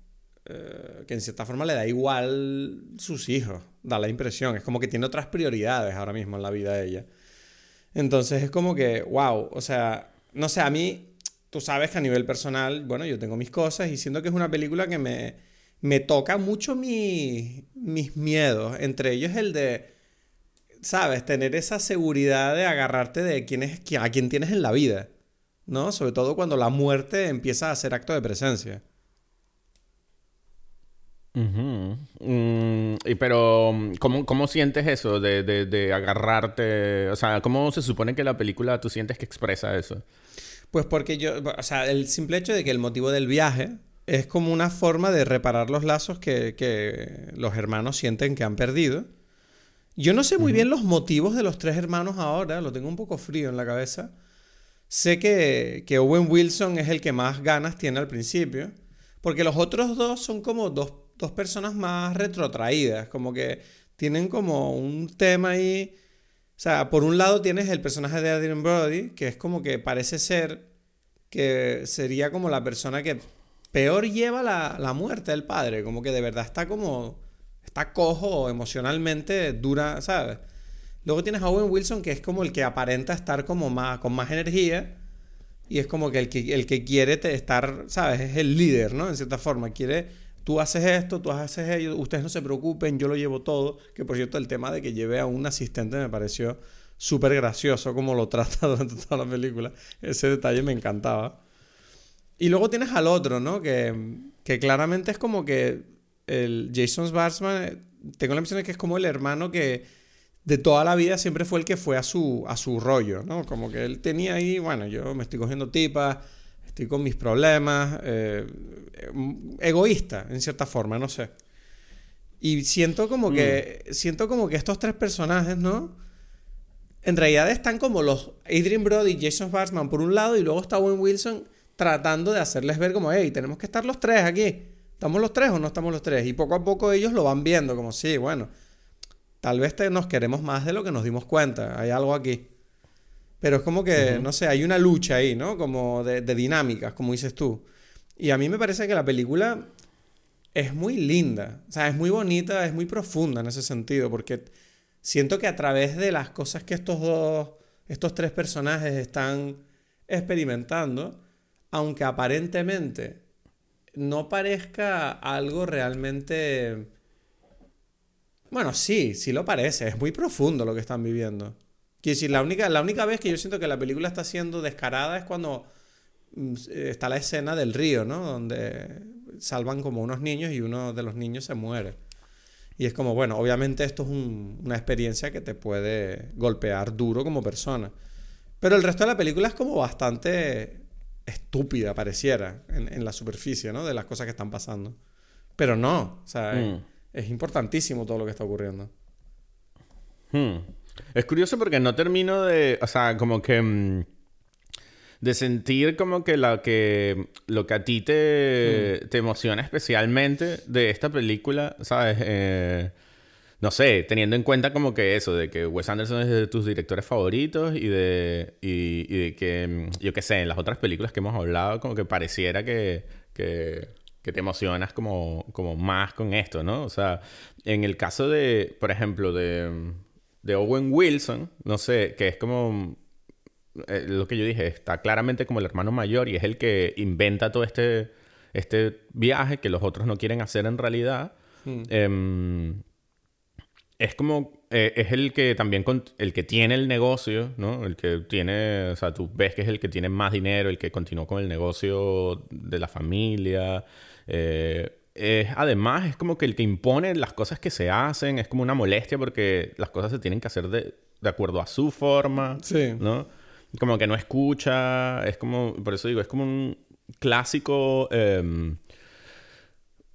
Eh, que en cierta forma le da igual sus hijos, da la impresión. Es como que tiene otras prioridades ahora mismo en la vida de ella. Entonces es como que, wow, o sea, no sé, a mí, tú sabes que a nivel personal, bueno, yo tengo mis cosas y siento que es una película que me, me toca mucho mis miedos. Entre ellos el de ¿sabes? Tener esa seguridad de agarrarte de quién es, a quién tienes en la vida, ¿no? Sobre todo cuando la muerte empieza a ser acto de presencia. Mm, y pero, ¿cómo, ¿cómo, sientes eso de, de, de, agarrarte? O sea, ¿cómo se supone que la película tú sientes que expresa eso? Pues porque yo, o sea, el simple hecho de que el motivo del viaje es como una forma de reparar los lazos que, que los hermanos sienten que han perdido yo no sé muy bien los motivos de los tres hermanos ahora, lo tengo un poco frío en la cabeza. Sé que, que Owen Wilson es el que más ganas tiene al principio, porque los otros dos son como dos, dos personas más retrotraídas, como que tienen como un tema ahí. O sea, por un lado tienes el personaje de Adrian Brody, que es como que parece ser que sería como la persona que peor lleva la, la muerte del padre, como que de verdad está como está cojo emocionalmente, dura, ¿sabes? Luego tienes a Owen Wilson, que es como el que aparenta estar como más, con más energía. Y es como que el que, el que quiere estar, ¿sabes? Es el líder, ¿no? En cierta forma. Quiere, tú haces esto, tú haces ello, ustedes no se preocupen, yo lo llevo todo. Que por cierto, el tema de que lleve a un asistente me pareció súper gracioso como lo trata durante toda la película. Ese detalle me encantaba. Y luego tienes al otro, ¿no? Que, que claramente es como que el Jason Schwartzman, eh, tengo la impresión de que es como el hermano que de toda la vida siempre fue el que fue a su, a su rollo, ¿no? Como que él tenía ahí, bueno, yo me estoy cogiendo tipas, estoy con mis problemas, eh, egoísta, en cierta forma, no sé. Y siento como que, mm. siento como que estos tres personajes, ¿no? En realidad están como los Adrian Brody y Jason Schwartzman por un lado y luego está Owen Wilson tratando de hacerles ver como, hey, tenemos que estar los tres aquí. ¿Estamos los tres o no estamos los tres? Y poco a poco ellos lo van viendo, como sí, bueno, tal vez nos queremos más de lo que nos dimos cuenta, hay algo aquí. Pero es como que, no sé, hay una lucha ahí, ¿no? Como de, de dinámicas, como dices tú. Y a mí me parece que la película es muy linda, o sea, es muy bonita, es muy profunda en ese sentido, porque siento que a través de las cosas que estos dos, estos tres personajes están experimentando, aunque aparentemente no parezca algo realmente... Bueno, sí, sí lo parece. Es muy profundo lo que están viviendo. Quiero decir, la única, la única vez que yo siento que la película está siendo descarada es cuando mm, está la escena del río, ¿no? Donde salvan como unos niños y uno de los niños se muere. Y es como, bueno, obviamente esto es una experiencia que te puede golpear duro como persona. Pero el resto de la película es como bastante estúpida pareciera en, la superficie, ¿no? De las cosas que están pasando. Pero no, o sea, Mm. es importantísimo todo lo que está ocurriendo. Hmm. Es curioso porque no termino de, o sea, como que mm, de sentir como que lo que lo que a ti te, te emociona especialmente de esta película, ¿sabes? Eh, no sé, teniendo en cuenta como que eso, de que Wes Anderson es de tus directores favoritos y de, y, y de que, mm, yo qué sé, en las otras películas que hemos hablado, como que pareciera que, que, que te emocionas como, como más con esto, ¿no? O sea, en el caso de, por ejemplo, de, de Owen Wilson, no sé, que es como eh, lo que yo dije, está claramente como el hermano mayor y es el que inventa todo este, este viaje que los otros no quieren hacer en realidad. Em, es como, eh, es el que también, con- el que tiene el negocio, ¿no? El que tiene, o sea, tú ves que es el que tiene más dinero, el que continuó con el negocio de la familia. Eh, es, además, es como que el que impone las cosas que se hacen, es como una molestia porque las cosas se tienen que hacer de, de acuerdo a su forma, Sí. ¿no? Como que no escucha, es como, por eso digo, es como un clásico em,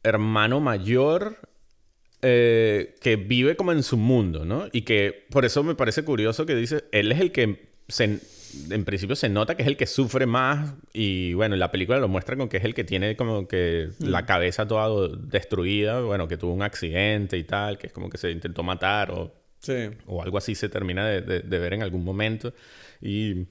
hermano mayor eh, que vive como en su mundo, ¿no? Y que por eso me parece curioso que dice, él es el que se- en principio se nota que es el que sufre más y bueno, la película lo muestra con que es el que tiene como que la cabeza toda destruida, bueno, que tuvo un accidente y tal, que es como que se intentó matar o, Sí. o algo así se termina de, de- de ver en algún momento y...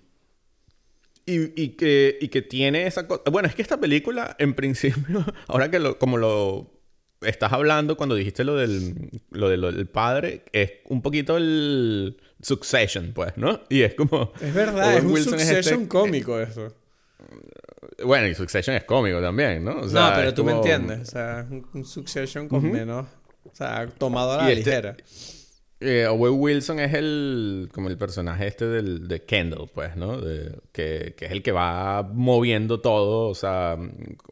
Y, y que, y que tiene esa cosa... Bueno, es que esta película, en principio, ahora que lo, como lo estás hablando cuando dijiste lo del, lo de lo del padre, es un poquito el Succession, pues, ¿no? Y es como... Es verdad, Owen es un Wilson es Succession este- cómico eso. Bueno, y Succession es cómico también, ¿no? O no, pero tú me entiendes. O sea, un, un Succession con menos... O sea, tomado a la Y este- ligera. Eh, Owen Wilson es el como el personaje este del, de Kendall, pues, ¿no? De- que, que es el que va moviendo todo, o sea,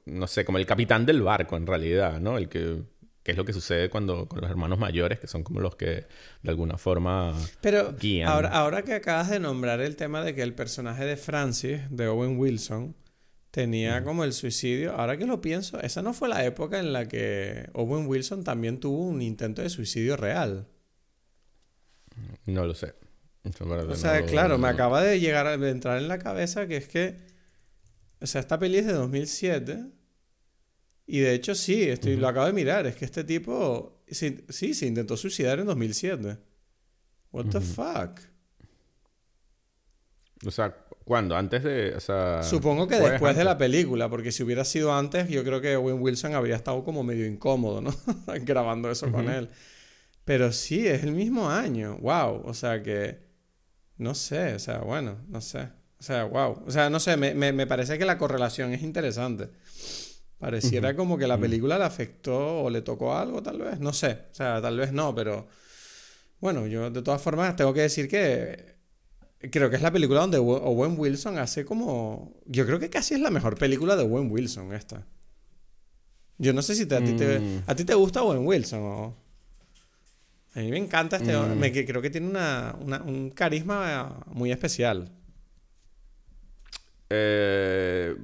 no sé, como el capitán del barco en realidad, ¿no? El que, que es lo que sucede cuando con los hermanos mayores, que son como los que de alguna forma Pero guían. ahora, ahora que acabas de nombrar el tema de que el personaje de Francis, de Owen Wilson, tenía como el suicidio, ahora que lo pienso, esa no fue la época en la que Owen Wilson también tuvo un intento de suicidio real. No lo sé. O sea, claro, me no- acaba de llegar a de entrar en la cabeza que es que, o sea, esta peli es de 2007 y de hecho sí, estoy, lo acabo de mirar, es que este tipo sí, sí, se intentó suicidar en 2007. What the fuck? O sea, ¿cuándo? Antes de, o sea, Supongo que después de la película, porque si hubiera sido antes, yo creo que Owen Wilson habría estado como medio incómodo, ¿no? Grabando eso con él. Pero sí, es el mismo año. Wow. O sea que. No sé, o sea, bueno, no sé. O sea, wow. O sea, no sé, me, me, me parece que la correlación es interesante. Pareciera como que la película le afectó o le tocó algo, tal vez. No sé. O sea, tal vez no, pero. Bueno, yo de todas formas tengo que decir que Creo que es la película donde Owe- Owen Wilson hace como... Yo creo que casi es la mejor película de Owen Wilson esta. Yo no sé si te- a, ti te, Mm. a ti te gusta Owen Wilson o... A mí me encanta este... Mm. me- que creo que tiene una, una- un carisma muy especial. Eh,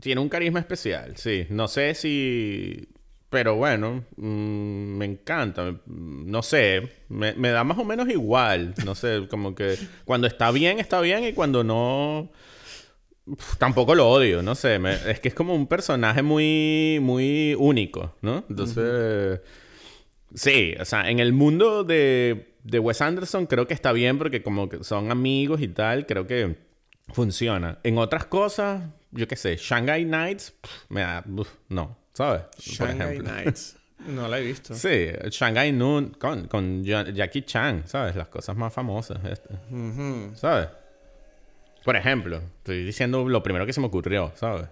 tiene un carisma especial, sí. No sé si... Pero bueno, mm, me encanta. Mm, No sé, me, me da más o menos igual. No sé, como que cuando está bien, está bien y cuando no... uf, Tampoco lo odio, no sé. me- es que es como un personaje muy, muy único, ¿no? Entonces... Sí, o sea, en el mundo de, de Wes Anderson creo que está bien porque como que son amigos y tal, creo que funciona. En otras cosas, yo qué sé, Shanghai Nights, pff, me da, no, ¿sabes? Shanghai. Nights. No la he visto. Sí, Shanghai Noon con, con Ja- Jackie Chan, ¿sabes? Las cosas más famosas, este, ¿sabes? Por ejemplo, estoy diciendo lo primero que se me ocurrió, ¿sabes?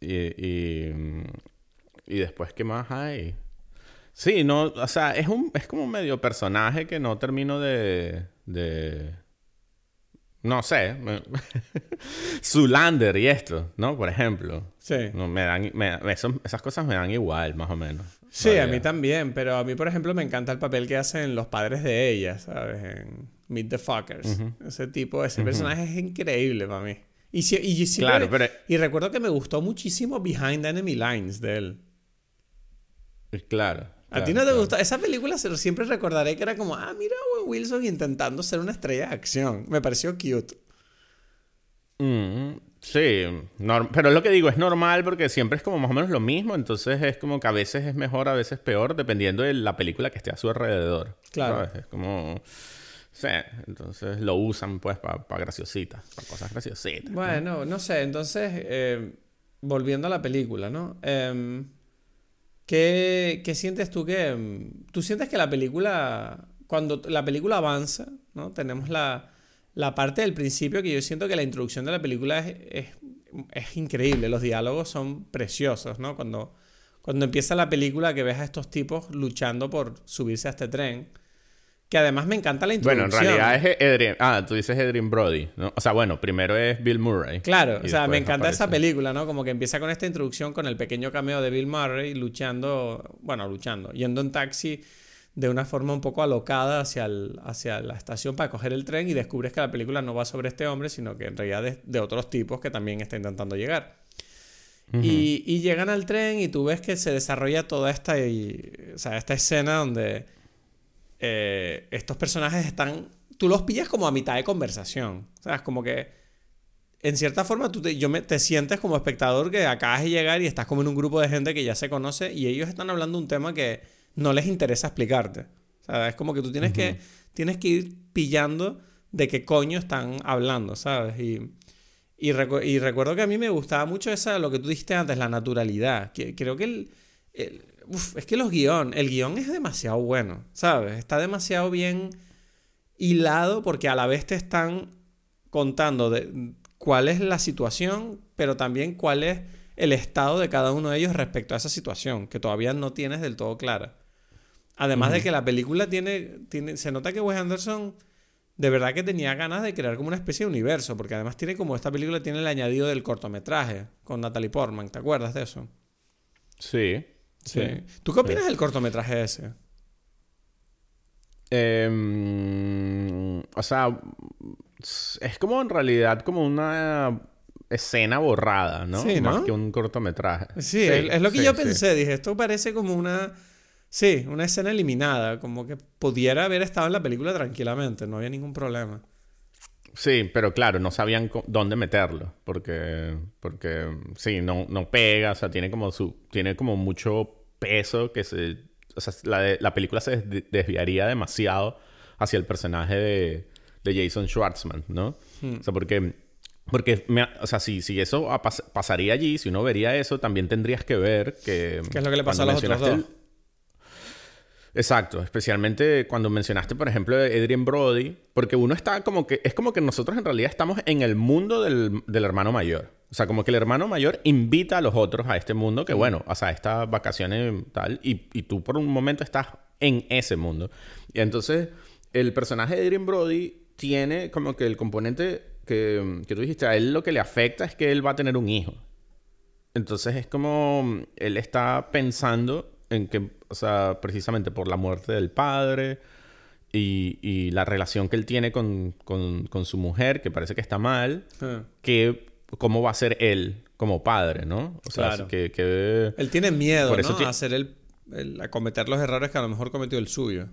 Y, y, y después, ¿qué más hay? Sí, no, o sea, es un, es como un medio personaje que no termino de, de, no sé, Zulander y esto, ¿no? Por ejemplo, Sí. no, me dan, me- eso- esas cosas me dan igual, más o menos. Sí, a mí también, pero a mí, por ejemplo, me encanta el papel que hacen los padres de ella, ¿sabes? En Meet the Fuckers. Ese tipo, ese personaje es increíble para mí. Y, si- y siempre- Claro, pero- y recuerdo que me gustó muchísimo Behind Enemy Lines de él. Claro. ¿A ti no te claro. gustó? Esa película se- siempre recordaré que era como, ah, mira a Owen Wilson intentando ser una estrella de acción. Me pareció cute. Mm, sí, pero es lo que digo, es normal porque siempre es como más o menos lo mismo, entonces es como que a veces es mejor, a veces peor, dependiendo de la película que esté a su alrededor. Claro. ¿sabes? Es como... Sí, entonces lo usan pues para graciositas, para cosas graciositas. Bueno, no sé, entonces, eh, volviendo a la película, ¿no? Em, ¿qué, qué sientes tú que... em, ¿Tú sientes que la película, cuando la película avanza, ¿no? Tenemos la, la parte del principio que yo siento que la introducción de la película es, es, es increíble, los diálogos son preciosos, ¿no? Cuando, cuando empieza la película que ves a estos tipos luchando por subirse a este tren, que además me encanta la Bueno, introducción. en realidad es Adrian... Ah, tú dices Adrian Brody, ¿no? O sea, bueno, primero es Bill Murray. Claro, o sea, me encanta esa aparece- película, ¿no? Como que empieza con esta introducción con el pequeño cameo de Bill Murray luchando, bueno, luchando, yendo en taxi de una forma un poco alocada hacia, el- hacia la estación para coger el tren y descubres que la película no va sobre este hombre, sino que en realidad es de otros tipos que también está intentando llegar. y, y llegan al tren y tú ves que se desarrolla toda esta, y- o sea, esta escena donde eh, estos personajes están, tú los pillas como a mitad de conversación, o sea, es como que en cierta forma tú te, yo me, te sientes como espectador que acabas de llegar y estás como en un grupo de gente que ya se conoce y ellos están hablando un tema que no les interesa explicarte. O sea, es como que tú tienes, que, tienes que ir pillando de qué coño están hablando, ¿sabes? Y, y, recu- y recuerdo que a mí me gustaba mucho esa, lo que tú dijiste antes, la naturalidad. Que, creo que el, el- uf, es que los guion, el guion es demasiado bueno, ¿sabes? Está demasiado bien hilado porque a la vez te están contando de cuál es la situación, pero también cuál es el estado de cada uno de ellos respecto a esa situación, que todavía no tienes del todo clara. Además de que la película tiene, tiene, se nota que Wes Anderson de verdad que tenía ganas de crear como una especie de universo, porque además tiene como esta película tiene el añadido del cortometraje con Natalie Portman, ¿te acuerdas de eso? Sí. Sí. ¿Tú qué opinas del cortometraje ese? Em, o sea, es como en realidad como una escena borrada, ¿no? Sí, ¿no? Más que un cortometraje. Sí, es, es lo que yo pensé. Dije, esto parece como una. Sí, una escena eliminada. Como que pudiera haber estado en la película tranquilamente. No había ningún problema. Sí, pero claro, no sabían dónde meterlo. Porque, porque sí, no, no pega. O sea, tiene como su, tiene como mucho peso que se. O sea, la, de- la película se des- desviaría demasiado hacia el personaje de, de Jason Schwartzman, ¿no? Hmm. O sea, porque. Porque, me o sea, si, si eso pas- pasaría allí, si uno vería eso, también tendrías que ver que... ¿Qué es lo que le pasó a los otros dos? Exacto, especialmente cuando mencionaste, por ejemplo, Adrian Brody, porque uno está como que, es como que nosotros en realidad estamos en el mundo del, del hermano mayor. O sea, como que el hermano mayor invita a los otros a este mundo, que bueno, o sea, estas vacaciones tal, y, y tú por un momento estás en ese mundo. Y entonces, el personaje de Adrian Brody tiene como que el componente que, que tú dijiste, a él lo que le afecta es que él va a tener un hijo. Entonces es como él está pensando en que, o sea, precisamente por la muerte del padre y, y la relación que él tiene con, con- con su mujer, que parece que está mal, Ah. que cómo va a ser él como padre, ¿no? O sea, Claro. que, que- Él tiene miedo, Por eso ¿no? ti- A hacer el, el- a cometer los errores que a lo mejor cometió el suyo.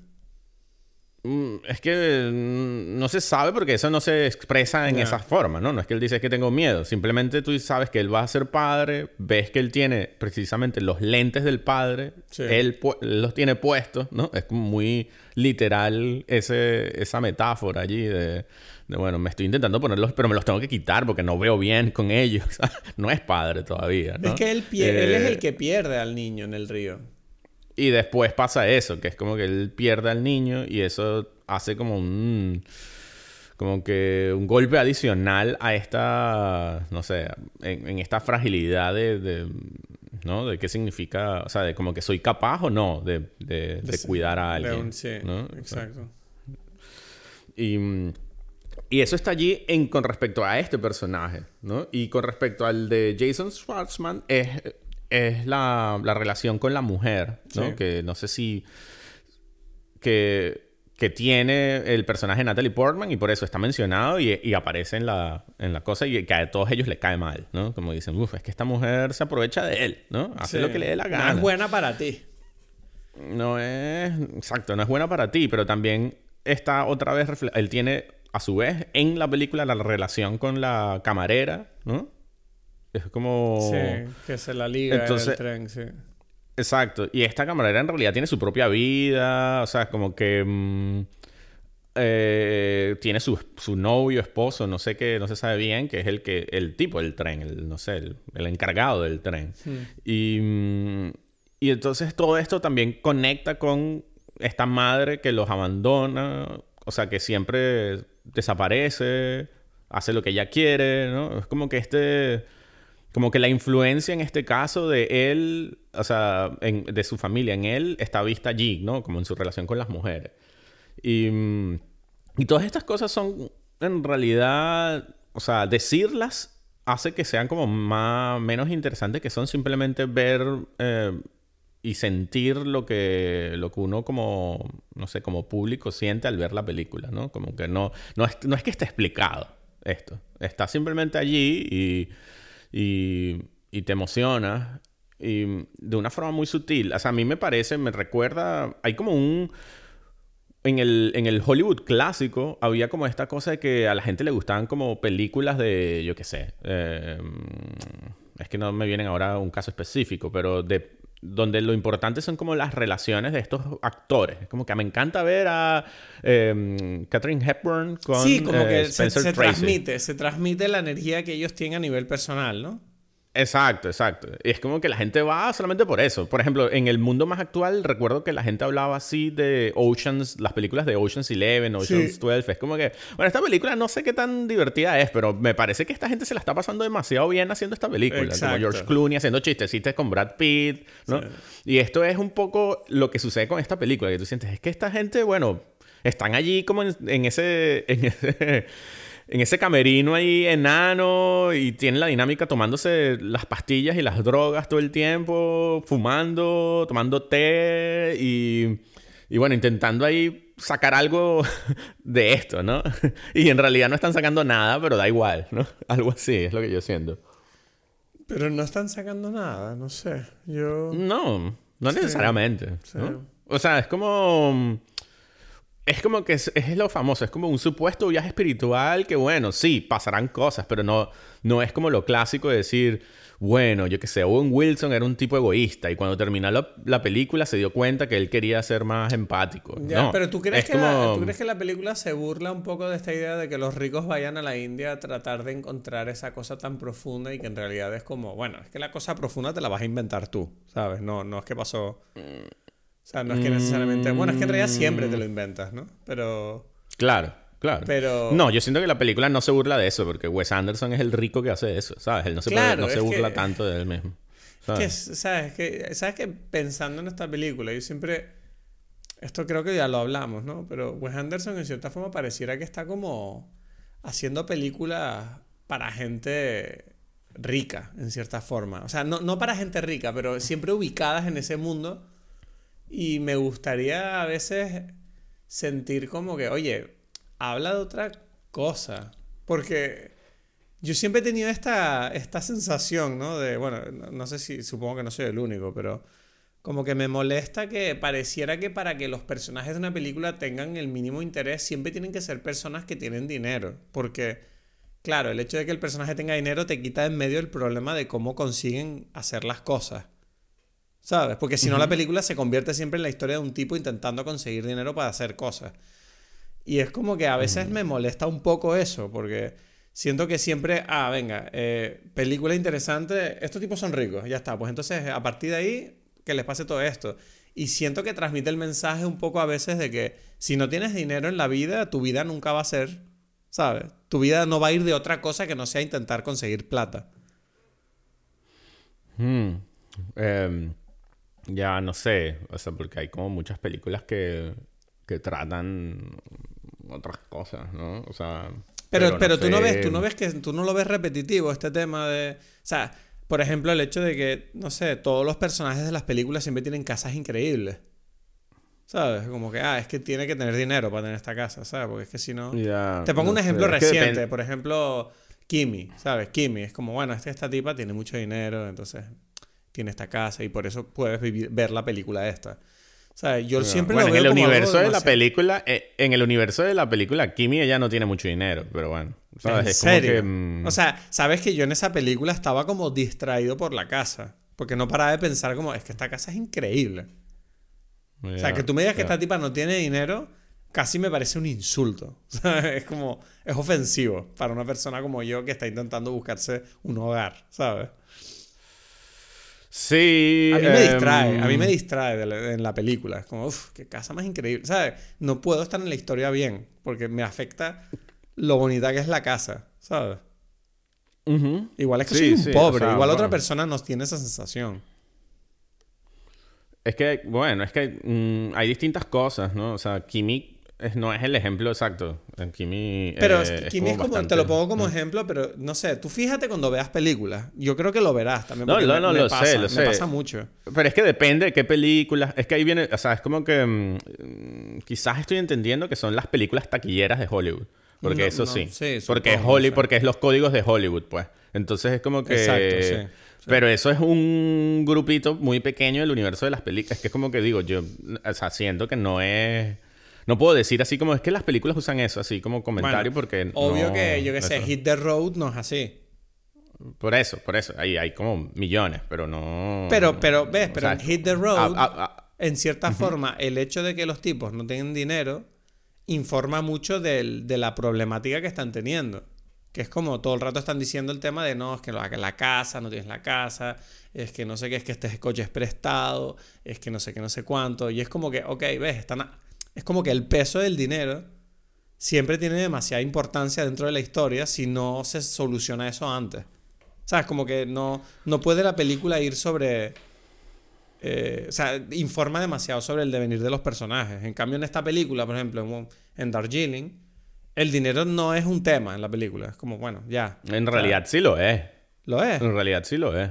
Mm, Es que mm, no se sabe porque eso no se expresa en Ya. esa forma, ¿no? No es que él dice que tengo miedo. Simplemente tú sabes que él va a ser padre, ves que él tiene precisamente los lentes del padre, Sí. él, los tiene puestos, ¿no? Es como muy literal ese, esa metáfora allí de, de, bueno, me estoy intentando ponerlos, pero me los tengo que quitar porque no veo bien con ellos. no es padre todavía, ¿no? Es que él, él es Eh, el que pierde al niño en el río. Y después pasa eso, que es como que él pierde al niño y eso hace como un... Como que un golpe adicional a esta... No sé, en, en esta fragilidad de, de- ¿No? De qué significa... O sea, de como que soy capaz o no de, de- cuidar a alguien. sí, exacto. y, y eso está allí en, con respecto a este personaje, ¿no? Y con respecto al de Jason Schwartzman es, es la, la relación con la mujer, ¿no? Sí. Que no sé si... Que, que tiene el personaje de Natalie Portman y por eso está mencionado y, aparece en la, en la cosa y que a todos ellos les cae mal, ¿no? Como dicen, uff, es que esta mujer se aprovecha de él, ¿no? Hace lo que le dé la gana. No es buena para ti. No es, exacto, no es buena para ti, pero también está otra vez, él tiene a su vez en la película la relación con la camarera, ¿no? Es como... Sí, que se la liga Entonces, el tren, sí. Exacto. Y esta camarera en realidad tiene su propia vida. O sea, es como que. Mm, eh, tiene su, novio, esposo, no sé qué, no se sabe bien, que es el que, el tipo del tren, el, no sé, el, encargado del tren. Y, y entonces todo esto también conecta con esta madre que los abandona, o sea, que siempre desaparece, hace lo que ella quiere, ¿no? Es como que este como que la influencia en este caso de él, o sea, de su familia en él, está vista allí, ¿no? Como en su relación con las mujeres. Y, mm, y todas estas cosas son, en realidad, o sea, decirlas hace que sean como más, menos interesantes, que son simplemente ver eh, y sentir lo que, lo que uno como, no sé, como público siente al ver la película, ¿no? Como que no, no, es, no es que esté explicado esto, está simplemente allí y y, y te emociona y de una forma muy sutil. O sea, a mí me parece, me recuerda, hay como un... En el, en el Hollywood clásico había como esta cosa de que a la gente le gustaban como películas de, yo qué sé, eh, es que no me vienen ahora un caso específico, pero de donde lo importante son como las relaciones de estos actores. Es como que me encanta ver a eh, Catherine Hepburn con Sí, como que eh, se, se transmite, se transmite la energía que ellos tienen a nivel personal, ¿no? Exacto, exacto. Y es como que la gente va solamente por eso. Por ejemplo, en el mundo más actual, recuerdo que la gente hablaba así de Oceans, las películas de Oceans 11, Oceans 12. Es como que, bueno, esta película no sé qué tan divertida es, pero me parece que esta gente se la está pasando demasiado bien haciendo esta película. Como George Clooney haciendo chistecitos con Brad Pitt, ¿no? Y esto es un poco lo que sucede con esta película, que tú sientes, es que esta gente, bueno, están allí como en, ese... En ese en ese camerino ahí enano y tiene la dinámica tomándose las pastillas y las drogas todo el tiempo, fumando, tomando té y, y bueno, intentando ahí sacar algo de esto, ¿no? Y en realidad no están sacando nada, pero da igual, ¿no? Algo así es lo que yo siento. Pero no están sacando nada, no sé. Yo. No, no necesariamente. O sea, es como es como que es, lo famoso, es como un supuesto viaje espiritual que, bueno, sí, pasarán cosas, pero no, no es como lo clásico de decir, bueno, yo qué sé, Owen Wilson era un tipo egoísta y cuando terminó la, película se dio cuenta que él quería ser más empático. no, pero ¿tú crees, que la, ¿tú crees que la película se burla un poco de esta idea de que los ricos vayan a la India a tratar de encontrar esa cosa tan profunda y que en realidad es como, bueno, es que la cosa profunda te la vas a inventar tú, ¿sabes? No, no es que pasó... O sea, no es que necesariamente. Bueno, es que en realidad siempre te lo inventas, ¿no? Pero. Claro, claro. Pero. No, yo siento que la película no se burla de eso, porque Wes Anderson es el rico que hace eso, ¿sabes? Él no se, no se burla tanto de él mismo. ¿sabes? que, ¿sabes? Que, ¿Sabes que pensando en esta película, yo siempre. Esto creo que ya lo hablamos, ¿no? Pero Wes Anderson en cierta forma pareciera que está como haciendo películas para gente rica, en cierta forma. O sea, no, no para gente rica, pero siempre ubicadas en ese mundo y me gustaría a veces sentir como que, oye, habla de otra cosa. Porque yo siempre he tenido esta, esta sensación, ¿no? De, bueno, no sé si, supongo que no soy el único, pero como que me molesta que pareciera que para que los personajes de una película tengan el mínimo interés, siempre tienen que ser personas que tienen dinero. Porque, claro, el hecho de que el personaje tenga dinero te quita en medio el problema de cómo consiguen hacer las cosas. ¿Sabes? Porque si no, la película se convierte siempre en la historia de un tipo intentando conseguir dinero para hacer cosas. Y es como que a veces me molesta un poco eso, porque siento que siempre, ah, venga, eh, película interesante, estos tipos son ricos, ya está. Pues entonces, a partir de ahí, que les pase todo esto. Y siento que transmite el mensaje un poco a veces de que si no tienes dinero en la vida, tu vida nunca va a ser, ¿sabes? Tu vida no va a ir de otra cosa que no sea intentar conseguir plata. Hmm. Em, ya no sé, o sea, porque hay como muchas películas que, que tratan otras cosas, ¿no? O sea... Pero, pero, tú no ves, tú no ves que tú no lo ves repetitivo este tema de, o sea, por ejemplo, el hecho de que, no sé, todos los personajes de las películas siempre tienen casas increíbles. ¿Sabes? Como que, ah, es que tiene que tener dinero para tener esta casa, ¿sabes? Porque es que si no... Te pongo no un sé, ejemplo es que reciente, por ejemplo, Kimi, ¿sabes? Kimi es como, bueno, esta, esta tipa tiene mucho dinero, entonces tiene esta casa y por eso puedes vivir- ver la película esta. ¿Sabes? Yo siempre bueno, lo en veo el como algo universo de la película, eh, en el universo de la película, Kimi ella no tiene mucho dinero, pero bueno. ¿sabes? ¿En serio? que, mm, O sea, sabes que yo en esa película estaba como distraído por la casa. Porque no paraba de pensar como, es que esta casa es increíble. O sea, que tú me digas que esta tipa no tiene dinero, casi me parece un insulto. Es como, es ofensivo para una persona como yo que está intentando buscarse un hogar, ¿sabes? Sí. A mí me em, distrae, a mí me distrae la- en la película. Es como, uff, qué casa más increíble. ¿Sabes? No puedo estar en la historia bien porque me afecta lo bonita que es la casa, ¿sabes? Igual es que Sí, soy un sí, o pobre, sea, igual otra persona no tiene esa sensación. Es que, bueno, es que mm, hay distintas cosas, ¿no? O sea, Kimi no es el ejemplo exacto. Kimi. Pero eh, es Kimi es como, bastante- te lo pongo como ejemplo, pero no sé, tú fíjate cuando veas películas. Yo creo que lo verás también. No, no, me- no, me lo pasa, sé, lo Me sé. pasa mucho. Pero es que depende de qué películas. Es que ahí viene. O sea, es como que. mm, quizás estoy entendiendo que son las películas taquilleras de Hollywood. Porque No, eso no, sí. sí, porque es Hollywood, porque es los códigos de Hollywood, pues. Entonces es como que. Exacto, sí, sí. Pero eso es un grupito muy pequeño del universo de las películas. Es que es como que digo, yo. O sea, siento que no es. No puedo decir así como es que las películas usan eso, así como comentario, Bueno, porque. Obvio no- que, yo que sé, Hit the Road no es así. Por eso, por eso. Ahí hay como millones, pero no. Pero, pero, ves, pero sea, en Hit the Road, ah, ah, ah, en cierta forma, el hecho de que los tipos no tengan dinero informa mucho del- de la problemática que están teniendo. Que es como todo el rato están diciendo el tema de no, es que la, la casa, no tienes la casa, es que no sé qué, es que este coche es prestado, es que no sé qué, no sé cuánto. Y es como que, ok, ves, están es como que el peso del dinero siempre tiene demasiada importancia dentro de la historia si no se soluciona eso antes. ¿Sabes? Como que no, no puede la película ir sobre... eh, o sea, informa demasiado sobre el devenir de los personajes. En cambio, en esta película, por ejemplo, en, en Darjeeling, el dinero no es un tema en la película. Es como, bueno, ya. En O sea, realidad sí lo es. Lo es. En realidad sí lo es.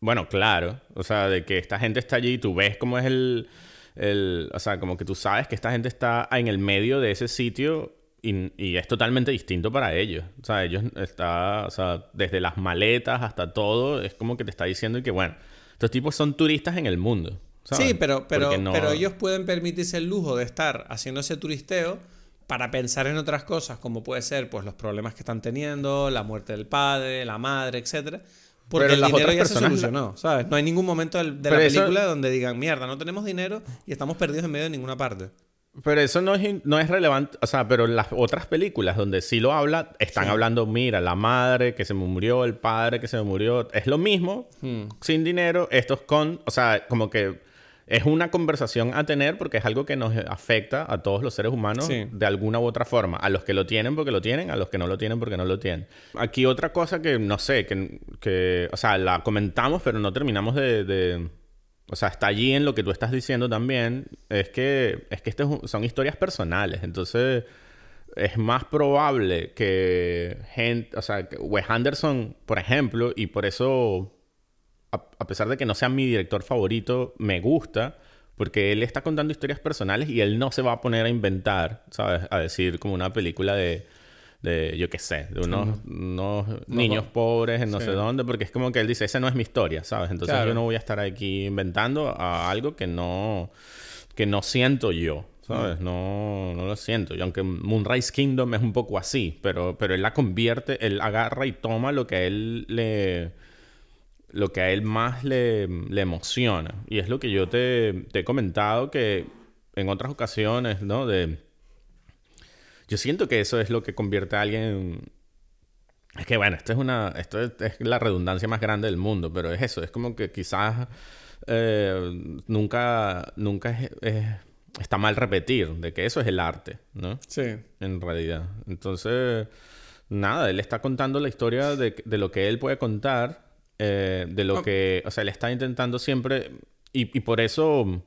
Bueno, claro. O sea, de que esta gente está allí, tú ves cómo es el, el... O sea, como que tú sabes que esta gente está en el medio de ese sitio y, y es totalmente distinto para ellos. O sea, ellos está... O sea, desde las maletas hasta todo, es como que te está diciendo que, bueno, estos tipos son turistas en el mundo. ¿sabes? Sí, pero, pero, no- pero ellos pueden permitirse el lujo de estar haciendo ese turisteo para pensar en otras cosas, como puede ser pues los problemas que están teniendo, la muerte del padre, la madre, etcétera. Porque Pero el las dinero otras ya se solucionó, ¿sabes? No hay ningún momento de la eso- película donde digan, mierda, no tenemos dinero y estamos perdidos en medio de ninguna parte. Pero eso no es, no es relevante, o sea, pero las otras películas donde sí lo habla, están Sí. hablando, mira, la madre que se me murió, el padre que se me murió, es lo mismo, Hmm. sin dinero, estos con, o sea, como que es una conversación a tener porque es algo que nos afecta a todos los seres humanos Sí. de alguna u otra forma, a los que lo tienen porque lo tienen, a los que no lo tienen porque no lo tienen. Aquí otra cosa que, no sé, que, que o sea, la comentamos, pero no terminamos de... de- o sea, está allí en lo que tú estás diciendo también. Es que, es que este es un- son historias personales. Entonces, es más probable que gente. O sea, que Wes Anderson, por ejemplo, y por eso, a, a pesar de que no sea mi director favorito, me gusta. Porque él está contando historias personales y él no se va a poner a inventar, ¿sabes? A decir como una película de, de yo qué sé, de unos, unos niños pobres en no Sí. sé dónde, porque es como que él dice, esa no es mi historia, ¿sabes? Entonces Claro. yo no voy a estar aquí inventando a algo que no, que no siento yo, ¿sabes? No, no lo siento. Y aunque Moonrise Kingdom es un poco así, pero, pero él la convierte, él agarra y toma lo que a él le lo que a él más le, le emociona. Y es lo que yo te, te he comentado que en otras ocasiones, ¿no? De, yo siento que eso es lo que convierte a alguien en... Es que bueno, esto es una... Esto es, es la redundancia más grande del mundo, pero es eso. Es como que quizás eh, nunca, nunca es- es- está mal repetir de que eso es el arte, ¿no? Sí. en realidad. Entonces, nada, él está contando la historia de, de lo que él puede contar, eh, de lo que, o sea, él está intentando siempre, y, y por eso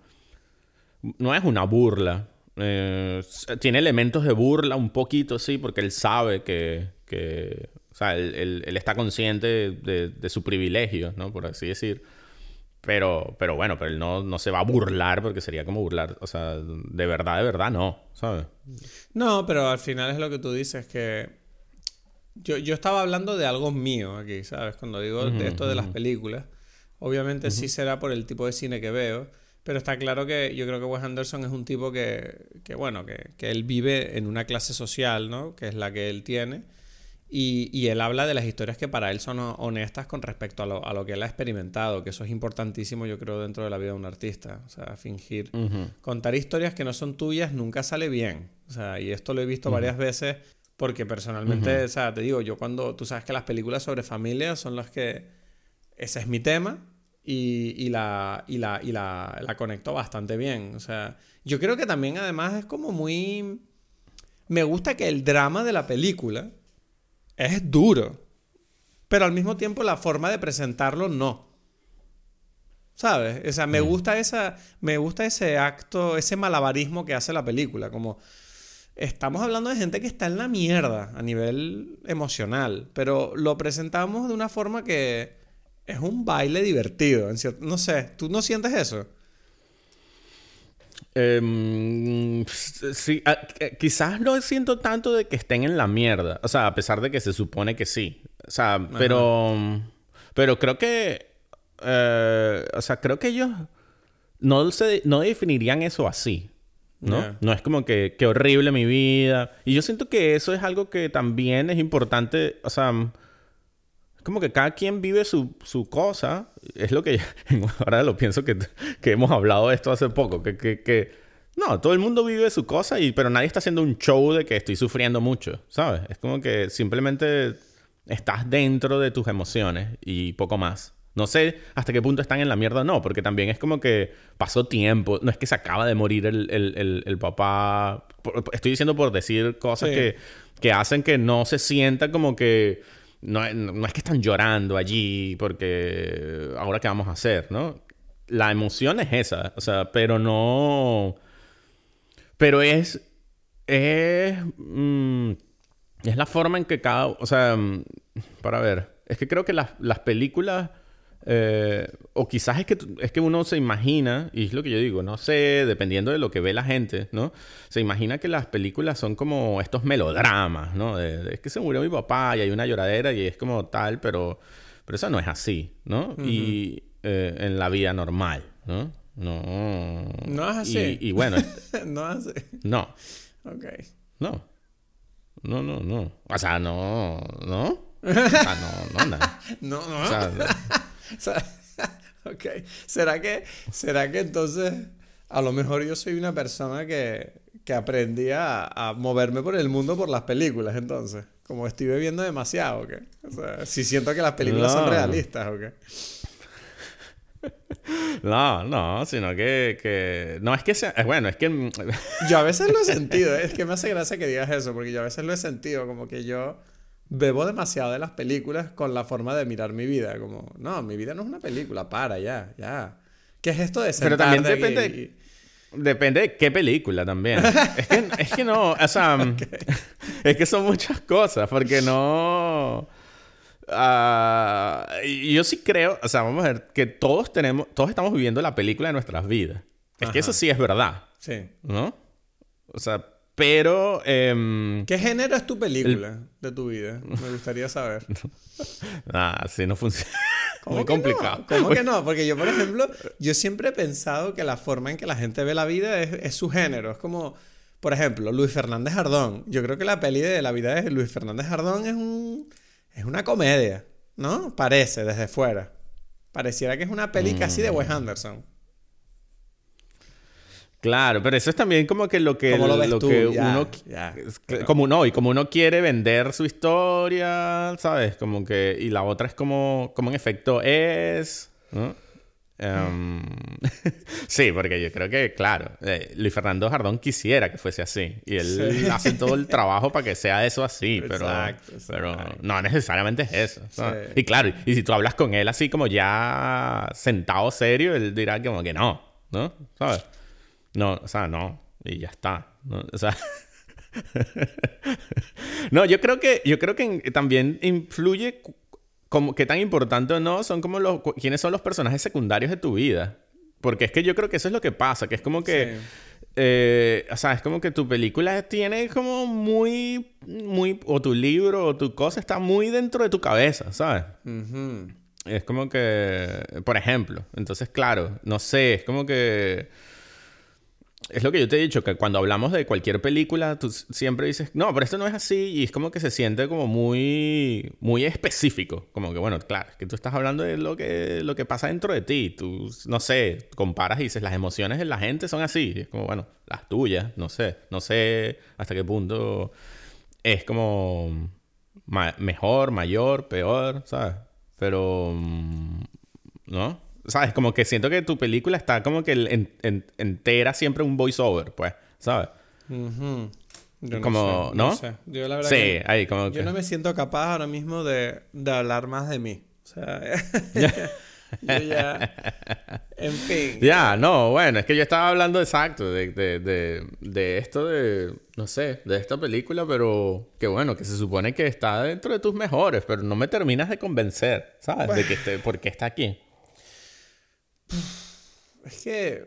no es una burla. Eh, tiene elementos de burla un poquito, sí, porque él sabe que, que o sea, él, él- él está consciente de, de su privilegio, ¿no? Por así decir. Pero, pero bueno, pero él no, no se va a burlar porque sería como burlar. O sea, de verdad, de verdad, no, ¿sabes? No, pero al final es lo que tú dices, que yo, yo estaba hablando de algo mío aquí, ¿sabes? Cuando digo de esto de las películas. Obviamente sí será por el tipo de cine que veo, pero está claro que yo creo que Wes Anderson es un tipo que, que bueno, que, que él vive en una clase social, ¿no? Que es la que él tiene y, él habla de las historias que para él son honestas con respecto a lo, a lo, que él ha experimentado, que eso es importantísimo, yo creo, dentro de la vida de un artista. O sea, fingir. Contar historias que no son tuyas nunca sale bien. O sea, y esto lo he visto varias veces porque personalmente, o sea, te digo, yo cuando. Tú sabes que las películas sobre familia son las que. Ese es mi tema. Y, y, la, y, la, y la, la conecto bastante bien. O sea, yo creo que también además es como muy... Me gusta que el drama de la película es duro. Pero al mismo tiempo la forma de presentarlo no. ¿Sabes? O sea, me mm. gusta esa. Me gusta ese acto, ese malabarismo que hace la película. Como. Estamos hablando de gente que está en la mierda a nivel emocional. Pero lo presentamos de una forma que es un baile divertido. no sé, ¿tú no sientes eso? Eh, sí, ah, quizás no siento tanto de que estén en la mierda. O sea, a pesar de que se supone que sí. O sea, pero. Pero creo que. Eh, o sea, creo que ellos no, se, no definirían eso así. ¿No? No es como que qué horrible mi vida. Y yo siento que eso es algo que también es importante. O sea, como que cada quien vive su, su cosa. Es lo que ahora lo pienso que, que hemos hablado de esto hace poco. Que, que, que, no, todo el mundo vive su cosa, y, pero nadie está haciendo un show de que estoy sufriendo mucho, ¿sabes? Es como que simplemente estás dentro de tus emociones y poco más. No sé hasta qué punto están en la mierda o no, porque también es como que pasó tiempo. No es que se acaba de morir el, el, el, papá. Estoy diciendo por decir cosas que, que hacen que no se sienta como que no, es que están llorando allí porque ahora qué vamos a hacer, ¿no? La emoción es esa, o sea, pero no... Pero es... Es... Mm, es la forma en que cada... O sea, mm, para ver, es que creo que las, las películas eh, o quizás es que, es que uno se imagina, y es lo que yo digo, no sé, dependiendo de lo que ve la gente, ¿no? Se imagina que las películas son como estos melodramas, ¿no? es que se murió mi papá y hay una lloradera y es como tal, pero, pero eso no es así, ¿no? Y eh, en la vida normal, ¿no? No. No es así. Y, bueno. no es así. No. Ok. No. No, no, no. O sea, no. ¿No? O sea, no, no, nada. no, no. O sea, ok. ¿Será que, ¿Será que entonces a lo mejor yo soy una persona que, que aprendí a, moverme por el mundo por las películas entonces? Como estoy viendo demasiado, ¿ok? O sea, si siento que las películas son realistas, ¿ok? No, no, sino que, que... No, es que sea... Bueno, es que... yo a veces lo he sentido, ¿eh? es que me hace gracia que digas eso, porque yo a veces lo he sentido, como que yo bebo demasiado de las películas con la forma de mirar mi vida. Como, no, mi vida no es una película, para, ya, ya. ¿Qué es esto de Pero también depende... Depende de qué película también. es, que, es que no, o sea, es que son muchas cosas, porque no... Uh, yo sí creo, o sea, vamos a ver, que todos tenemos, todos estamos viviendo la película de nuestras vidas. Es que eso sí es verdad. Sí. ¿No? O sea, pero... Eh, ¿Qué género es tu película de tu vida? Me gustaría saber. ah, así no funciona. Muy complicado. ¿Cómo que no? Porque yo, por ejemplo, yo siempre he pensado que la forma en que la gente ve la vida es, su género. Es como, por ejemplo, Luis Fernández Ardón. Yo creo que la peli de la vida de Luis Fernández Ardón es un... Es una comedia, ¿no? Parece, desde fuera. Pareciera que es una peli casi de Wes Anderson. Claro, pero eso es también como que lo que, lo, que uno como no, y como uno quiere vender su historia, ¿sabes? Como que y la otra es como como en efecto es, ¿no? Em, sí, porque yo creo que, claro, eh, Luis Fernando Jardón quisiera que fuese así. Y él hace todo el trabajo para que sea eso así, pero, pero no necesariamente es eso. Y claro, y si tú hablas con él así como ya sentado serio, él dirá como que no, ¿no? ¿Sabes? No, o sea, no. Y ya está. No, o sea. no, yo creo que, yo creo que también influye como, qué tan importante o no son como los, quiénes son los personajes secundarios de tu vida. Porque es que yo creo que eso es lo que pasa, que es como que... Eh, o sea, es como que tu película tiene como muy, muy, o tu libro o tu cosa está muy dentro de tu cabeza, ¿sabes? Es como que, por ejemplo, entonces, claro, no sé, es como que es lo que yo te he dicho, que cuando hablamos de cualquier película, tú siempre dices, no, pero esto no es así, y es como que se siente como muy, muy específico. Como que, bueno, claro, es que tú estás hablando de lo que, lo que pasa dentro de ti. Tú, no sé, comparas y dices, las emociones de la gente son así. Es como, bueno, las tuyas, no sé. No sé hasta qué punto es como mejor, mayor, peor, ¿sabes? Pero, mm, ¿no? ¿Sabes? Como que siento que tu película está como que entera siempre un voiceover, pues, ¿sabes? Yo como, ¿no? No sé. Yo la verdad sí, que ahí como Yo no me siento capaz ahora mismo de, de hablar más de mí. O sea, yo ya... En fin. Ya, no, bueno, es que yo estaba hablando exacto de, de, de, de, esto de, no sé, de esta película, pero que bueno, que se supone que está dentro de tus mejores, pero no me terminas de convencer, ¿sabes? De que esté, por qué está aquí. Es que.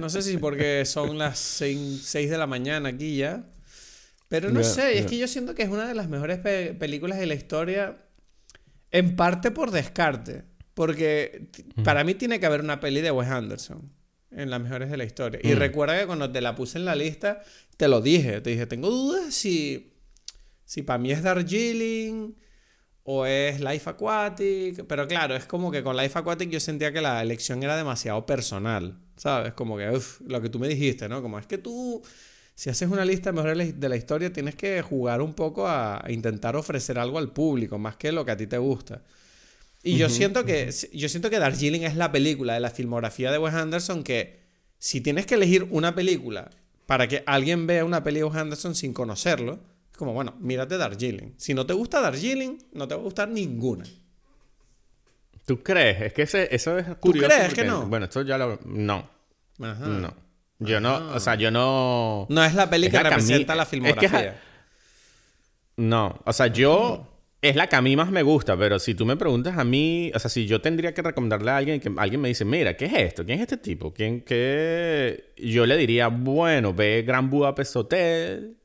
No sé si porque son las 6, de la mañana aquí ya. Pero no sé, es que yo siento que es una de las mejores películas de la historia. En parte por descarte. Porque para mí tiene que haber una peli de Wes Anderson en las mejores de la historia. Y mm. recuerda que cuando te la puse en la lista, te lo dije. Te dije, tengo dudas si, si para mí es Darjeeling o es Life Aquatic, pero claro, es como que con Life Aquatic yo sentía que la elección era demasiado personal, ¿sabes? Como que, uff, lo que tú me dijiste, ¿no? Como es que tú, si haces una lista mejor de la historia, tienes que jugar un poco a, intentar ofrecer algo al público, más que lo que a ti te gusta. Y yo siento que, yo siento que Darjeeling es la película de la filmografía de Wes Anderson que si tienes que elegir una película para que alguien vea una peli de Wes Anderson sin conocerlo, como, bueno, mírate Darjeeling. Si no te gusta Darjeeling, no te va a gustar ninguna. ¿Tú crees? Es que ese, eso es curioso. ¿Tú crees que no? Bueno, esto ya lo... No. Ajá. No. Yo no... O sea, yo no... No es la peli que representa la filmografía. No. O sea, yo... Es la que a mí más me gusta, pero si tú me preguntas a mí, o sea, si yo tendría que recomendarle a alguien que alguien me dice, mira, ¿qué es esto? ¿Quién es este tipo? ¿Quién qué? Yo le diría, bueno, ve Gran Budapest Hotel,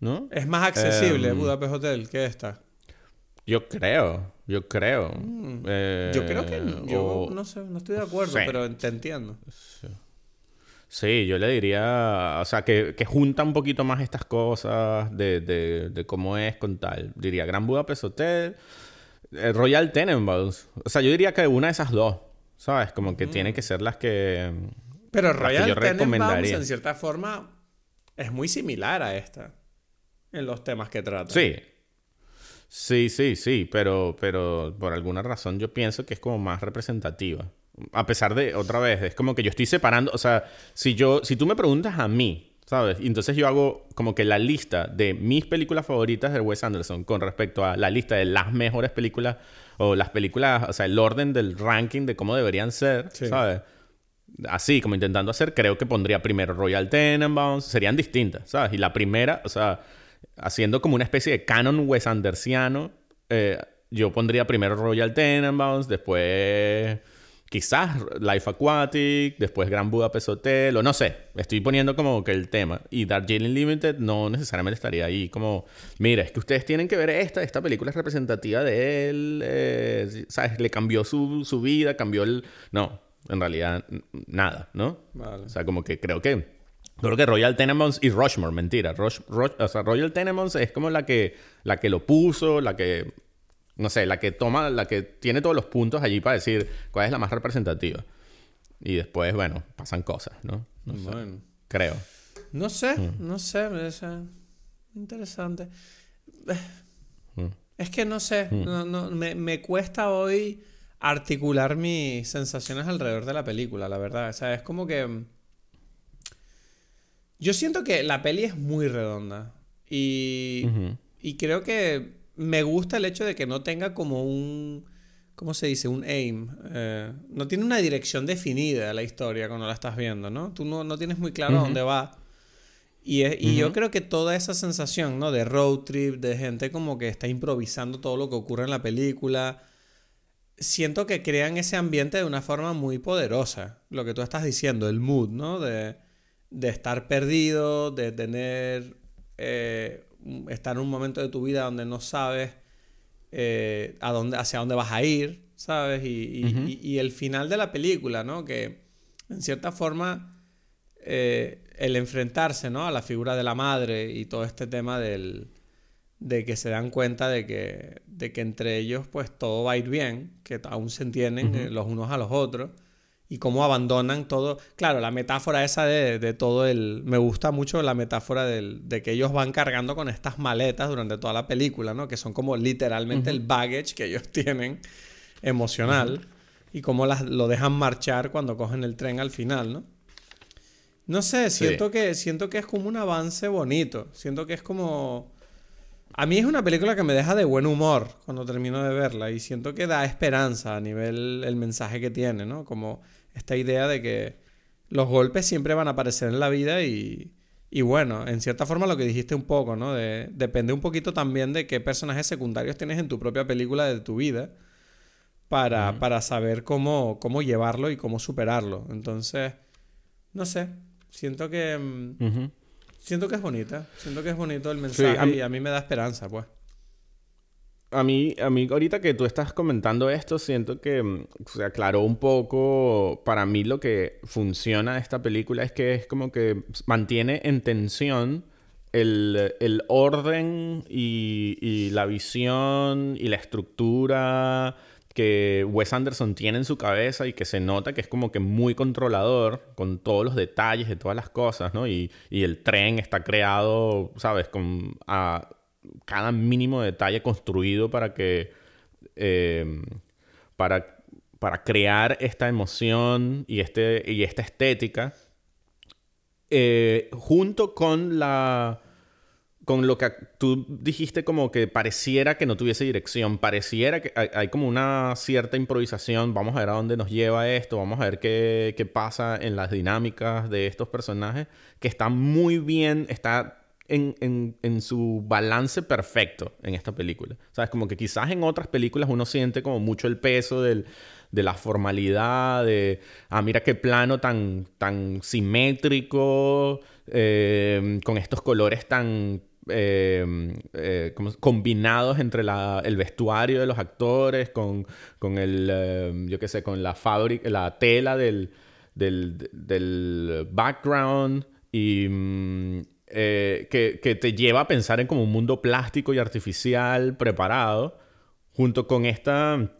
¿no? Es más accesible em, Budapest Hotel que esta. Yo creo, yo creo. Mm. Eh, yo creo que yo no sé, no estoy de acuerdo, pero te entiendo. Sí. yo le diría, o sea, que, que, junta un poquito más estas cosas de, de, de, cómo es con tal. Diría Gran Budapest Hotel, eh, Royal Tenenbaums. O sea, yo diría que una de esas dos, ¿sabes? Como que tiene que ser las que... Pero Royal Tenenbaums, en cierta forma, es muy similar a esta en los temas que trata. Sí. Sí, sí, sí, pero, pero por alguna razón yo pienso que es como más representativa. A pesar de, otra vez, es como que yo estoy separando, o sea, si yo, si tú me preguntas a mí, ¿sabes? Entonces yo hago como que la lista de mis películas favoritas de Wes Anderson con respecto a la lista de las mejores películas o las películas, o sea, el orden del ranking de cómo deberían ser, ¿sabes? Así, como intentando hacer, creo que pondría primero Royal Tenenbaums, serían distintas, ¿sabes? Y la primera, o sea, haciendo como una especie de canon Wes Andersiano. Eh, yo pondría primero Royal Tenenbaums, después quizás Life Aquatic, después Gran Budapest Hotel, o no sé, estoy poniendo como que el tema. Y Darjeeling Limited no necesariamente estaría ahí como, mira, es que ustedes tienen que ver esta, esta película es representativa de él, eh, ¿sabes? Le cambió su, su, vida, cambió el... No, en realidad nada, ¿no? O sea, como que creo que Creo que Royal Tenenbaums y Rushmore, mentira. o sea, Royal Tenenbaums es como la que, la que lo puso, la que, no sé, la que toma, la que tiene todos los puntos allí para decir cuál es la más representativa. Y después, bueno, pasan cosas, ¿no? bueno. creo. No sé, mm. no sé, es interesante. Mm. Es que no sé, mm. me, me, cuesta hoy articular mis sensaciones alrededor de la película, la verdad. O sea, es como que yo siento que la peli es muy redonda. Y, y creo que me gusta el hecho de que no tenga como un. ¿Cómo se dice? Un aim. Eh, no tiene una dirección definida la historia cuando la estás viendo, ¿no? Tú no, no tienes muy claro dónde va. Y, y yo creo que toda esa sensación, ¿no? De road trip, de gente como que está improvisando todo lo que ocurre en la película, siento que crean ese ambiente de una forma muy poderosa. Lo que tú estás diciendo, el mood, ¿no? De, de estar perdido, de tener... Eh, estar en un momento de tu vida donde no sabes eh, a dónde, hacia dónde vas a ir, ¿sabes? Y, y, el final de la película, ¿no? Que en cierta forma eh, el enfrentarse, ¿no? A la figura de la madre y todo este tema del, de que se dan cuenta de que, de que entre ellos pues todo va a ir bien, que aún se entienden los unos a los otros y cómo abandonan todo. Claro, la metáfora esa de, de todo el... Me gusta mucho la metáfora del, de que ellos van cargando con estas maletas durante toda la película, ¿no? Que son como literalmente el baggage que ellos tienen emocional y cómo las, lo dejan marchar cuando cogen el tren al final, ¿no? No sé, siento, que, siento que es como un avance bonito. Siento que es como... A mí es una película que me deja de buen humor cuando termino de verla y siento que da esperanza a nivel el mensaje que tiene, ¿no? Como esta idea de que los golpes siempre van a aparecer en la vida y, y bueno, en cierta forma lo que dijiste un poco, ¿no? De, depende un poquito también de qué personajes secundarios tienes en tu propia película de tu vida para, para saber cómo, cómo llevarlo y cómo superarlo. Entonces, no sé, siento que... Mm, siento que es bonita, siento que es bonito el mensaje y a mí me da esperanza, pues. A mí, a mí, ahorita que tú estás comentando esto, siento que mm, se aclaró un poco. Para mí, lo que funciona de esta película es que es como que mantiene en tensión el, orden y, y, la visión y la estructura que Wes Anderson tiene en su cabeza y que se nota que es como que muy controlador con todos los detalles de todas las cosas, ¿no? Y, y el tren está creado, ¿sabes? Con a, cada mínimo detalle construido para que... Eh, para, para crear esta emoción y, este, y esta estética, eh, junto con la con lo que tú dijiste como que pareciera que no tuviese dirección, pareciera que hay, como una cierta improvisación, vamos a ver a dónde nos lleva esto, vamos a ver qué, qué, pasa en las dinámicas de estos personajes, que está muy bien, está en, su balance perfecto en esta película. ¿Sabes? Como que quizás en otras películas uno siente como mucho el peso de la formalidad, de, ah, mira qué plano tan, tan simétrico, eh, con estos colores tan eh, eh, combinados entre el vestuario de los actores, con, el, yo qué sé, con la fábrica, la tela del, del, background y... Eh, que, te lleva a pensar en como un mundo plástico y artificial preparado, junto con esta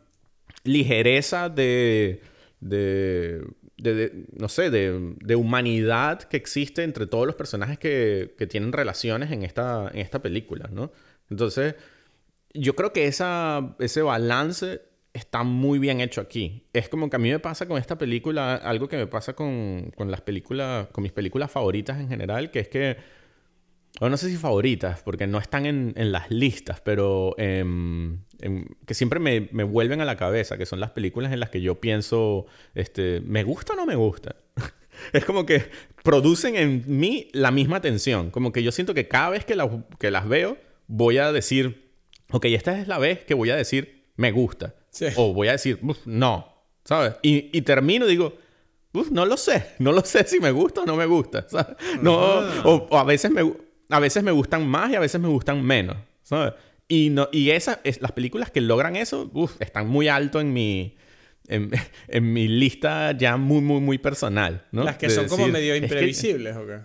ligereza de, de, no sé, de, humanidad que existe entre todos los personajes que, tienen relaciones en esta, en esta película, ¿no? Entonces, yo creo que esa, ese balance está muy bien hecho aquí. Es como que a mí me pasa con esta película, algo que me pasa con, con las películas, con mis películas favoritas en general, que es que o no sé si favoritas, porque no están en, las listas, pero em, que siempre me, vuelven a la cabeza, que son las películas en las que yo pienso, este, ¿me gusta o no me gusta? es como que producen en mí la misma tensión, como que yo siento que cada vez que, que las veo, voy a decir, ok, esta es la vez que voy a decir, me gusta. O voy a decir, no, ¿sabes? Y, y termino y digo, no lo sé, no lo sé si me gusta o no me gusta. No, o, a veces me a veces me gustan más y a veces me gustan menos, ¿sabes? Y, no, y esas, es, las películas que logran eso, están muy alto en mi, en, mi lista ya muy, muy, muy personal, ¿no? Las que son como medio imprevisibles, ¿o qué?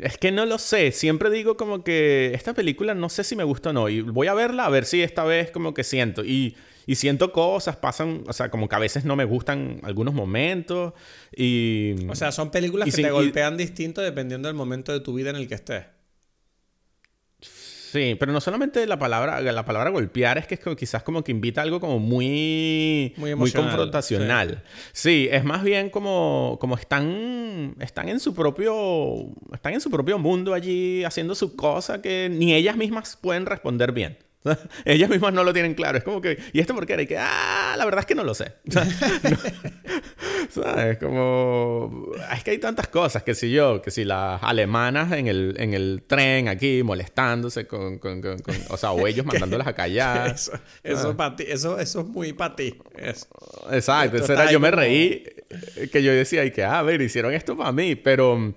Es que no lo sé. Siempre digo como que esta película no sé si me gusta o no. Y voy a verla a ver si esta vez como que siento. Y, y siento cosas, pasan, o sea, como que a veces no me gustan algunos momentos. Y... O sea, son películas que te golpean distinto dependiendo del momento de tu vida en el que estés. Sí, pero no solamente la palabra, la palabra golpear es que es quizás como que invita algo como muy, muy, confrontacional. Sí. es más bien como, como están, están en su propio, están en su propio mundo allí haciendo su cosa que ni ellas mismas pueden responder bien. Ellas mismas no lo tienen claro. Es como que, ¿y esto por qué era? Y que, ah, la verdad es que no lo sé. ¿Sabes? Como... Es que hay tantas cosas, que si yo, que si las alemanas en el, en el tren aquí molestándose con... con, con, o sea, o ellos mandándolas a callar. Eso, eso, ah. ti, eso, eso es muy para ti. Exacto. Era, yo me reí que yo decía, y que, ah, a ver, hicieron esto para mí, pero...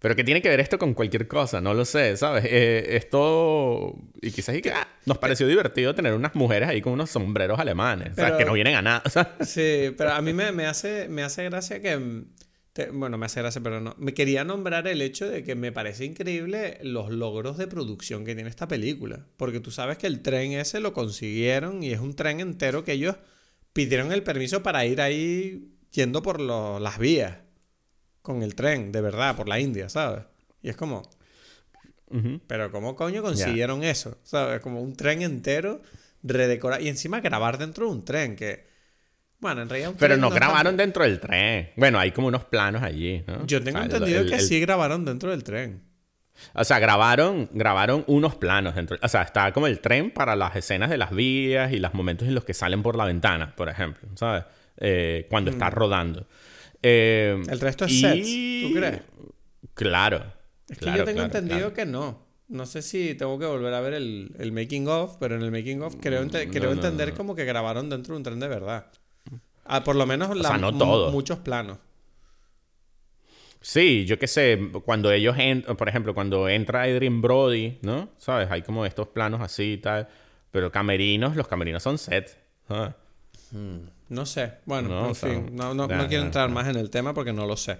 Pero ¿qué tiene que ver esto con cualquier cosa? No lo sé, ¿sabes? Eh, esto... Y quizás y que, ah, nos pareció divertido tener unas mujeres ahí con unos sombreros alemanes. o sea, que no vienen a nada. Sí, pero a mí me, me, hace, me hace gracia que... bueno, me hace gracia, pero no. Me quería nombrar el hecho de que me parece increíble los logros de producción que tiene esta película. Porque tú sabes que el tren ese lo consiguieron y es un tren entero que ellos pidieron el permiso para ir ahí yendo por las vías con el tren, de verdad, por la India, ¿sabes? Y es como... Pero ¿cómo coño consiguieron eso? ¿Sabes? Como un tren entero redecorado. Y encima grabar dentro de un tren, que... Bueno, en realidad... Pero no, grabaron dentro del tren. Bueno, hay como unos planos allí, ¿no? Yo tengo entendido que sí grabaron dentro del tren. O sea, grabaron, grabaron unos planos dentro. O sea, está como el tren para las escenas de las vías y los momentos en los que salen por la ventana, por ejemplo, ¿sabes? Eh, cuando está mm. rodando. Eh, el resto es sets, ¿tú crees? Claro. Es que yo tengo entendido que no. No sé si tengo que volver a ver el, making of, pero en el making of creo, creo entender como que grabaron dentro de un tren de verdad. Ah, por lo menos muchos planos. Sí, yo qué sé, cuando ellos entran, por ejemplo, cuando entra Adrian Brody, ¿no? ¿Sabes? Hay como estos planos así y tal. Pero camerinos, los camerinos son sets. Hmm. No sé. Bueno, no, en fin. No, no, quiero entrar más en el tema porque no lo sé.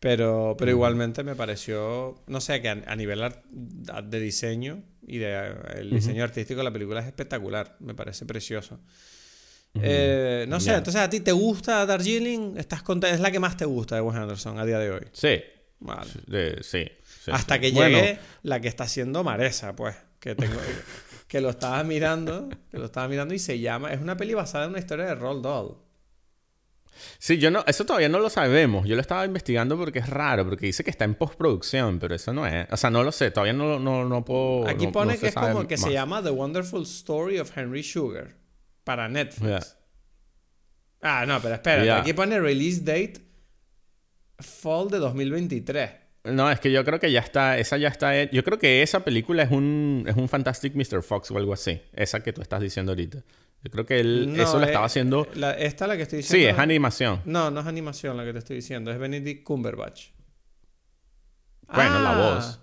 Pero, pero igualmente me pareció, no sé, que a, nivel de diseño y de el diseño artístico la película es espectacular. Me parece precioso. Eh, no sé, entonces a ti te gusta Darjeeling, estás es la que más te gusta de Wes Anderson a día de hoy. Sí. Vale. sí, Hasta que llegue la que está haciendo Maresa, pues. Que tengo. que lo estaba mirando, que lo estaba mirando y se llama, es una peli basada en una historia de Roald Dahl. Sí, yo no, eso todavía no lo sabemos. Yo lo estaba investigando porque es raro, porque dice que está en postproducción, pero eso no es. O sea, no lo sé, todavía no, no, no puedo. Aquí pone que es como que se llama The Wonderful Story of Henry Sugar para Netflix. Ah, no, pero espera, aquí pone release date fall de 2023. No, es que yo creo que ya está, esa ya está. Yo creo que esa película es un, es un Fantastic Mr. Fox o algo así. Esa que tú estás diciendo ahorita. Yo creo que él eso lo estaba haciendo. esta la que estoy diciendo. Sí, es animación. No, no es animación la que te estoy diciendo. Es Benedict Cumberbatch. Bueno, la ah. voz.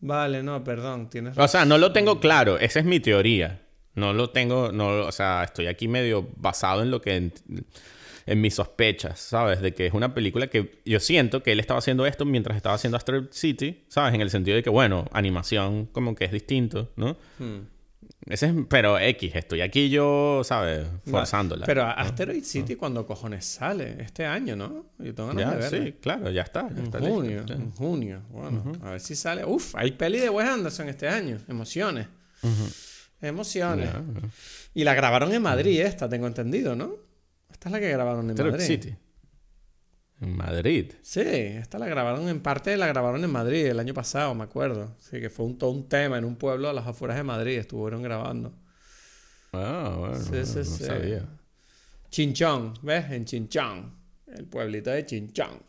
Vale, no, perdón. Tienes O sea, no lo tengo claro. Esa es mi teoría. No lo tengo. No, o sea, estoy aquí medio basado en lo que en mis sospechas, ¿sabes? De que es una película que yo siento que él estaba haciendo esto mientras estaba haciendo Astro City, ¿sabes? En el sentido de que, bueno, animación como que es distinto, ¿no? Hmm. Ese es, pero X, estoy aquí yo, ¿sabes? Forzándola. pero Asteroid City, cuando cojones sale? Este año, ¿no? Yo tengo ganas de Sí, claro, ya está. en junio, en junio. Bueno, a ver si sale. Uf, hay peli de Wes Anderson este año. Emociones. Emociones. Y la grabaron en Madrid esta, tengo entendido, ¿no? Esta es la que grabaron en Madrid. City. En Madrid. Sí, esta la grabaron en parte, la grabaron en Madrid el año pasado, me acuerdo. Sí, que fue un, todo un tema en un pueblo a las afueras de Madrid, estuvieron grabando. Ah, bueno, sí, sí, no, sabía. Chinchón, ¿ves? En Chinchón. El pueblito de Chinchón.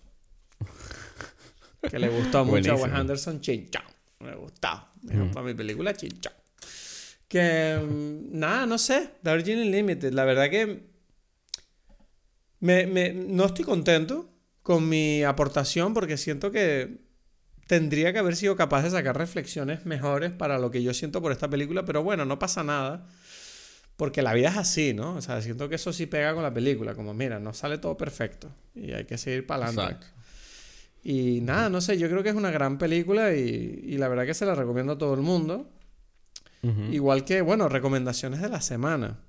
que le gustó mucho a Wes Anderson, Chinchón. Me gustó. Para mi película, Chinchón. Que, mm, nada, no sé. Darjeeling Limited. La verdad que me, me, no estoy contento con mi aportación porque siento que tendría que haber sido capaz de sacar reflexiones mejores para lo que yo siento por esta película, pero bueno, no pasa nada. Porque la vida es así, ¿no? O sea, siento que eso sí pega con la película. Como, mira, no sale todo perfecto. Y hay que seguir para adelante. Y nada, no sé, yo creo que es una gran película y, y la verdad que se la recomiendo a todo el mundo. Igual que, bueno, recomendaciones de la semana.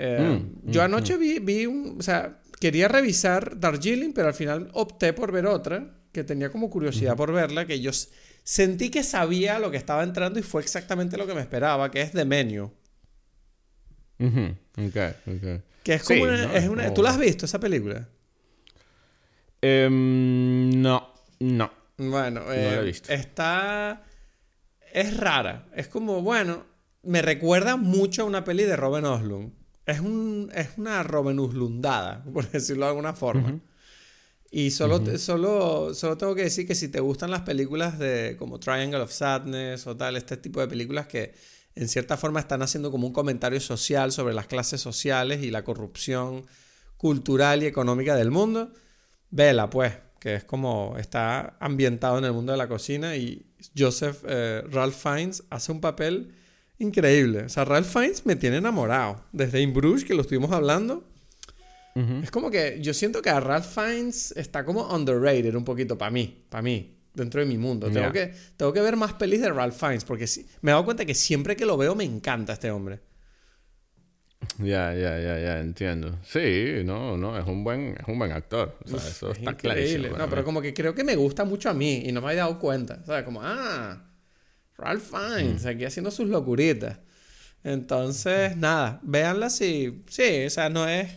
Eh, mm, yo mm, anoche mm. vi, vi un, o sea, quería revisar Darjeeling, pero al final opté por ver otra, que tenía como curiosidad por verla, que yo sentí que sabía lo que estaba entrando y fue exactamente lo que me esperaba, que es The Menu. Que es como una, ¿Tú la has visto, esa película? Em, no, no. Bueno, eh, está... Es rara. Es como, bueno, me recuerda mucho a una peli de Robin Oslund es, un, es una Robin Lundada, por decirlo de alguna forma. Y solo, solo, solo tengo que decir que si te gustan las películas de como Triangle of Sadness o tal, este tipo de películas que en cierta forma están haciendo como un comentario social sobre las clases sociales y la corrupción cultural y económica del mundo, vela pues, que es como está ambientado en el mundo de la cocina. Y Joseph eh, Ralph Fiennes hace un papel increíble. O sea, Ralph Fiennes me tiene enamorado. Desde In Bruges, que lo estuvimos hablando, es como que yo siento que a Ralph Fiennes está como underrated un poquito para mí, para mí, dentro de mi mundo. Tengo, que, tengo que ver más pelis de Ralph Fiennes porque me he dado cuenta que siempre que lo veo me encanta este hombre. Ya, ya, ya, ya, entiendo. Sí, no, no, es un buen, es un buen actor. O sea, eso está clarísimo. No, pero como que creo que me gusta mucho a mí y no me había dado cuenta. O sea, como, ah, Ralph Fiennes, mm. aquí haciendo sus locuritas. Entonces, nada, véanla si, sí, o sea, no es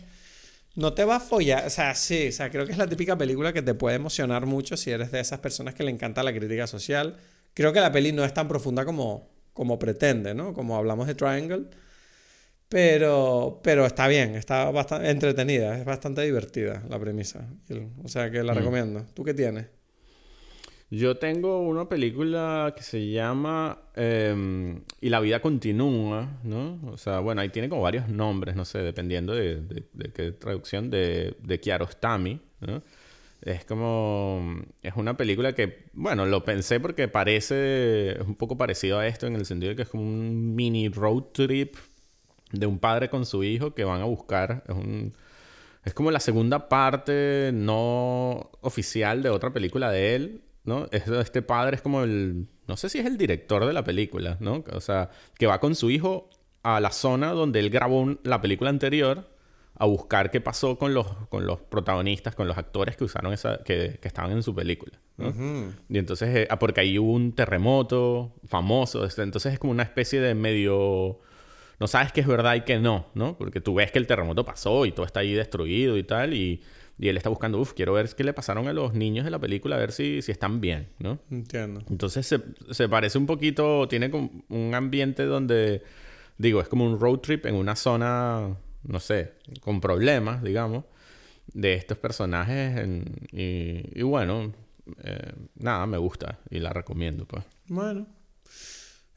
no te va a follar, o sea, sí, o sea, creo que es la típica película que te puede emocionar mucho si eres de esas personas que le encanta la crítica social. Creo que la peli no es tan profunda como, como pretende, ¿no? Como hablamos de Triangle. Pero, pero está bien, está bastante entretenida, es bastante divertida la premisa. O sea que la mm. recomiendo. ¿Tú qué tienes? Yo tengo una película que se llama em, Y la vida continúa, ¿no? O sea, bueno, ahí tiene como varios nombres, no sé, dependiendo de, qué traducción, de, de Kiarostami, ¿no? Es como... Es una película que, bueno, lo pensé porque parece... Es un poco parecido a esto en el sentido de que es como un mini road trip de un padre con su hijo que van a buscar. Es un... Es como la segunda parte no oficial de otra película de él, ¿no? Este padre es como el, no sé si es el director de la película, ¿no? O sea, que va con su hijo a la zona donde él grabó la película anterior a buscar qué pasó con los, con los protagonistas, con los actores que usaron esa, que, que estaban en su película. Y entonces, eh, ah, porque ahí hubo un terremoto famoso, este, entonces es como una especie de medio... No sabes qué es verdad y qué no, ¿no? Porque tú ves que el terremoto pasó y todo está ahí destruido y tal, y y él está buscando, uff, quiero ver qué le pasaron a los niños de la película, a ver si, si están bien, ¿no? Entiendo. Entonces se, se parece un poquito, tiene como un ambiente donde, digo, es como un road trip en una zona, no sé, con problemas, digamos, de estos personajes. y, y, bueno, eh, nada, me gusta y la recomiendo, pues. Bueno.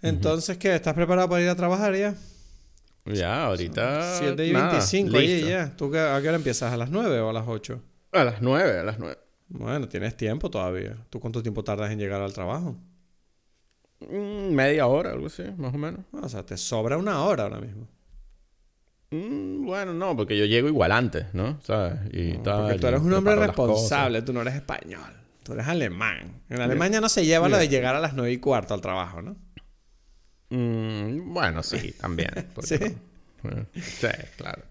Entonces, ¿qué? ¿Estás preparado para ir a trabajar ya? Ya, ahorita. 7 y 25, oye, ya. ¿Tú a qué hora empiezas? ¿A las 9 o a las 8? A las 9, a las 9. Bueno, tienes tiempo todavía. ¿Tú cuánto tiempo tardas en llegar al trabajo? Mm, media hora, algo así, más o menos. o sea, te sobra una hora ahora mismo. Mm, bueno, no, porque yo llego igual antes, ¿no? Y porque tú eres un hombre responsable, tú no eres español, tú eres alemán. En Alemania no se lleva lo de llegar a las 9 y cuarto al trabajo, ¿no? Mm, bueno, sí, también. ¿Sí? sí, claro.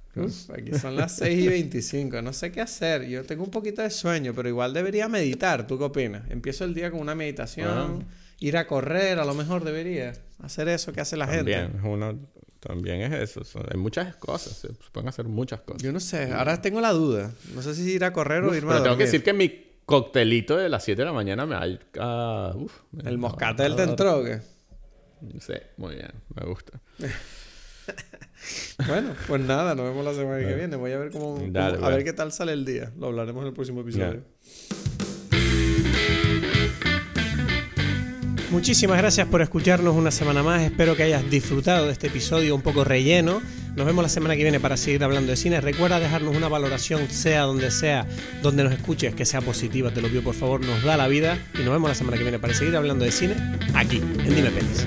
aquí son las 6 y 25. No sé qué hacer. Yo tengo un poquito de sueño, pero igual debería meditar. ¿Tú qué opinas? Empiezo el día con una meditación, ir a correr, a lo mejor debería hacer eso que hace la gente. Uno, también es eso. hay muchas cosas. Se pueden hacer muchas cosas. Yo no sé. Ahora tengo la duda. No sé si ir a correr o irme a dormir. tengo que decir que mi coctelito de las 7 de la mañana me ha... ¿El moscate del tentroque? Sí, muy bien, me gusta. bueno, pues nada, nos vemos la semana que viene. Voy a ver cómo, a ver qué tal sale el día. Lo hablaremos en el próximo episodio. Muchísimas gracias por escucharnos una semana más. Espero que hayas disfrutado de este episodio un poco relleno. Nos vemos la semana que viene para seguir hablando de cine. Recuerda dejarnos una valoración, sea donde sea, donde nos escuches, que sea positiva, te lo pido por favor, nos da la vida. Y nos vemos la semana que viene para seguir hablando de cine aquí, en Dime Pelis.